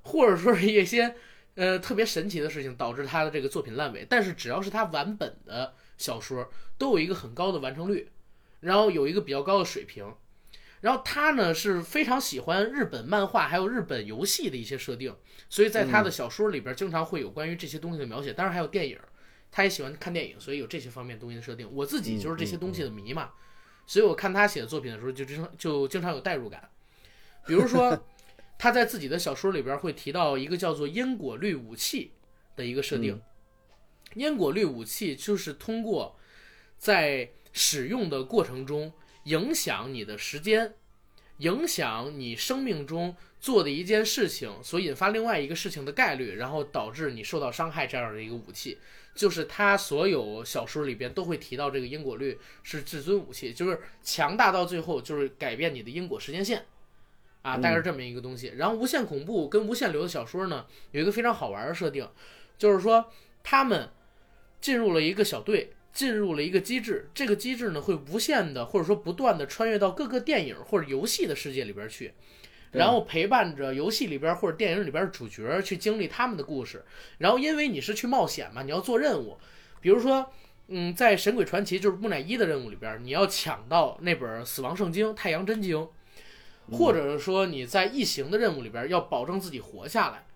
或者说是一些呃特别神奇的事情导致他的这个作品烂尾。但是只要是他完本的小说，都有一个很高的完成率，然后有一个比较高的水平。然后他呢是非常喜欢日本漫画还有日本游戏的一些设定，所以在他的小说里边经常会有关于这些东西的描写。当然还有电影，他也喜欢看电影，所以有这些方面东西的设定。我自己就是这些东西的迷嘛。所以我看他写的作品的时候，就经常就经常有代入感。比如说，他在自己的小说里边会提到一个叫做因果律武器的一个设定。因果律武器就是通过在使用的过程中影响你的时间，影响你生命中做的一件事情所引发另外一个事情的概率，然后导致你受到伤害这样的一个武器。就是他所有小说里边都会提到这个因果律是至尊武器，就是强大到最后就是改变你的因果时间线，啊，大概是这么一个东西。然后无限恐怖跟无限流的小说呢，有一个非常好玩的设定，就是说他们进入了一个小队，进入了一个机制，这个机制呢会无限的或者说不断的穿越到各个电影或者游戏的世界里边去。然后陪伴着游戏里边或者电影里边的主角去经历他们的故事，然后因为你是去冒险嘛，你要做任务，比如说，嗯，在《神鬼传奇》就是木乃伊的任务里边，你要抢到那本《死亡圣经》《太阳真经》，或者是说你在异形的任务里边要保证自己活下来。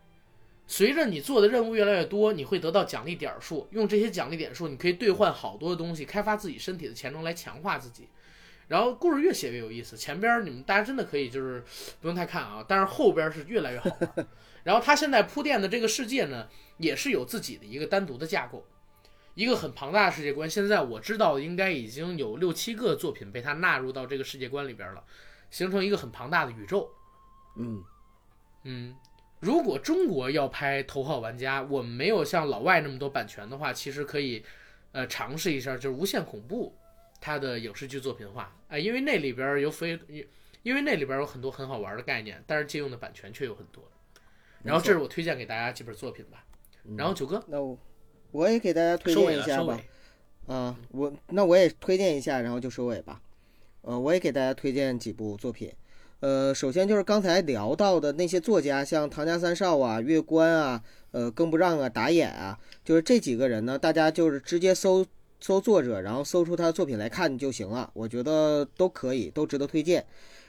随着你做的任务越来越多，你会得到奖励点数，用这些奖励点数，你可以兑换好多的东西，开发自己身体的潜能来强化自己。然后故事越写越有意思，前边儿你们大家真的可以就是不用太看啊，但是后边儿是越来越好玩。然后他现在铺垫的这个世界呢，也是有自己的一个单独的架构，一个很庞大的世界观。现在我知道应该已经有六七个作品被他纳入到这个世界观里边了，形成一个很庞大的宇宙。嗯嗯，如果中国要拍《头号玩家》，我们没有像老外那么多版权的话，其实可以，呃，尝试一下，就是《无限恐怖》它的影视剧作品化，哎、因为那里边有非，因为那里边有很多很好玩的概念，但是借用的版权却有很多。然后这是我推荐给大家几本作品吧。然后九哥那我我也给大家推荐一下吧收尾。。啊，我那我也推荐一下，然后就收尾吧。呃，我也给大家推荐几部作品。呃，首先就是刚才聊到的那些作家，像唐家三少啊、月关啊、呃更不让啊、打眼啊，就是这几个人呢，大家就是直接搜搜作者，然后搜出他的作品来看就行了。我觉得都可以，都值得推荐。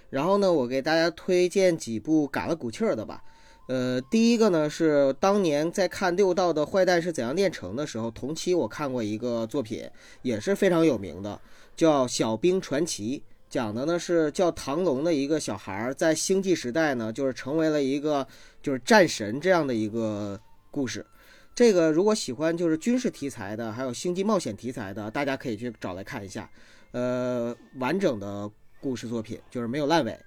然后呢，我给大家推荐几部嘎了骨气儿的吧。呃，第一个呢是当年在看六道的《坏蛋是怎样炼成》的时候，同期我看过一个作品，也是非常有名的，叫《小兵传奇》。讲的呢是叫唐龙的一个小孩儿，在星际时代呢，就是成为了一个就是战神这样的一个故事。这个如果喜欢就是军事题材的，还有星际冒险题材的，大家可以去找来看一下。呃，完整的故事作品就是没有烂尾。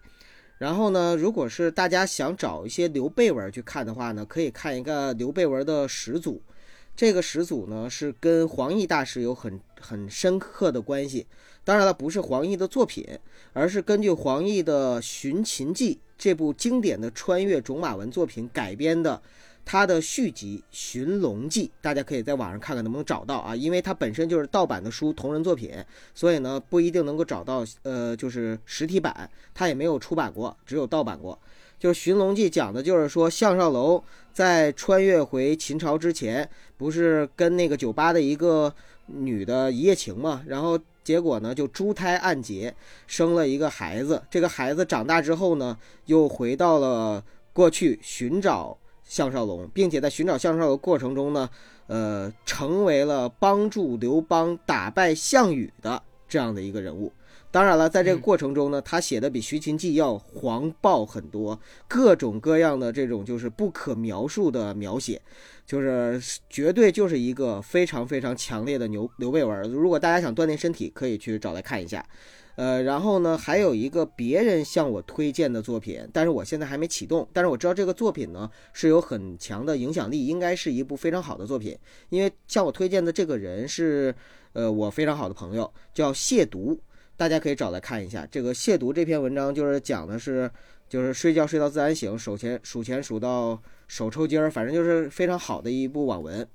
然后呢，如果是大家想找一些刘备文去看的话呢，可以看一个刘备文的始祖。这个始祖呢是跟黄奕大师有很很深刻的关系。当然了，不是黄奕的作品，而是根据黄奕的《寻秦记》这部经典的穿越种马文作品改编的他的续集《寻龙记》，大家可以在网上看看能不能找到啊，因为它本身就是盗版的书，同人作品，所以呢不一定能够找到，呃，就是实体版，它也没有出版过，只有盗版过。就是《寻龙记》讲的就是说项少龙在穿越回秦朝之前，不是跟那个酒吧的一个女的一夜情嘛，然后。结果呢，就珠胎暗结，生了一个孩子。这个孩子长大之后呢，又回到了过去寻找项少龙，并且在寻找项少龙的过程中呢，呃，成为了帮助刘邦打败项羽的这样的一个人物。当然了，在这个过程中呢，他写的比《徐秦记》要黄暴很多，各种各样的这种就是不可描述的描写，就是绝对就是一个非常非常强烈的牛刘备文。如果大家想锻炼身体，可以去找来看一下。呃，然后呢，还有一个别人向我推荐的作品，但是我现在还没启动，但是我知道这个作品呢是有很强的影响力，应该是一部非常好的作品，因为向我推荐的这个人是呃我非常好的朋友，叫亵渎。大家可以找来看一下，这个亵渎这篇文章就是讲的是，就是睡觉睡到自然醒，数钱数钱数到手抽筋儿，反正就是非常好的一部网文。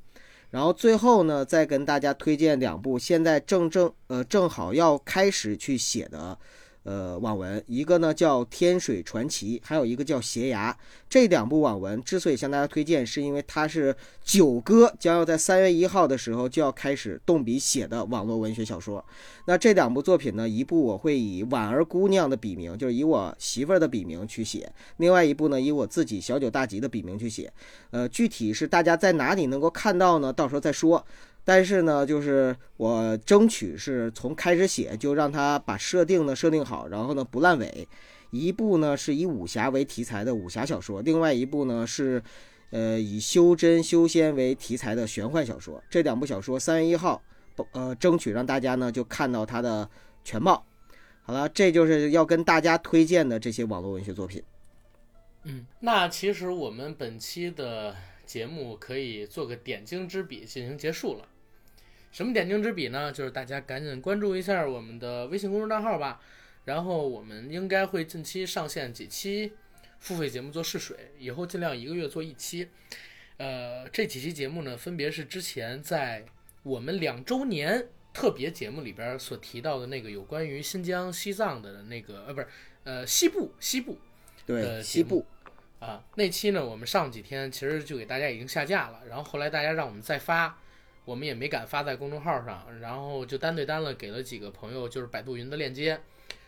然后最后呢，再跟大家推荐两部现在正正呃正好要开始去写的。呃，网文一个呢叫《天水传奇》，还有一个叫《斜牙》。这两部网文之所以向大家推荐，是因为它是九哥将要在三月一号的时候就要开始动笔写的网络文学小说。那这两部作品呢，一部我会以婉儿姑娘的笔名，就是以我媳妇儿的笔名去写；另外一部呢，以我自己小九大吉的笔名去写。呃，具体是大家在哪里能够看到呢？到时候再说。但是呢，就是我争取是从开始写就让他把设定呢设定好，然后呢不烂尾。一部呢是以武侠为题材的武侠小说，另外一部呢是，呃以修真修仙为题材的玄幻小说。这两部小说三月一号，呃争取让大家呢就看到它的全貌。好了，这就是要跟大家推荐的这些网络文学作品。嗯，那其实我们本期的节目可以做个点睛之笔进行结束了。什么点睛之笔呢？就是大家赶紧关注一下我们的微信公众账号吧。然后我们应该会近期上线几期付费节目做试水，以后尽量一个月做一期。呃，这几期节目呢，分别是之前在我们两周年特别节目里边所提到的那个有关于新疆、西藏的那个，呃，不是，呃，西部，西部，对，西部啊，那期呢，我们上几天其实就给大家已经下架了，然后后来大家让我们再发。我们也没敢发在公众号上，然后就单对单了，给了几个朋友，就是百度云的链接。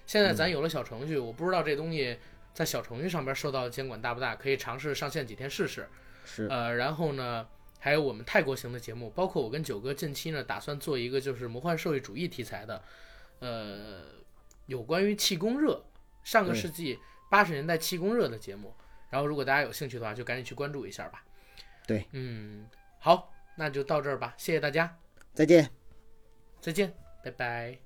现在咱有了小程序，我不知道这东西在小程序上边受到监管大不大，可以尝试上线几天试试。是，呃，然后呢，还有我们泰国型的节目，包括我跟九哥近期呢，打算做一个就是魔幻社会主义题材的，呃，有关于气功热，上个世纪八十年代气功热的节目。然后如果大家有兴趣的话，就赶紧去关注一下吧。对，嗯，好。那就到这儿吧，谢谢大家，再见，再见，拜拜。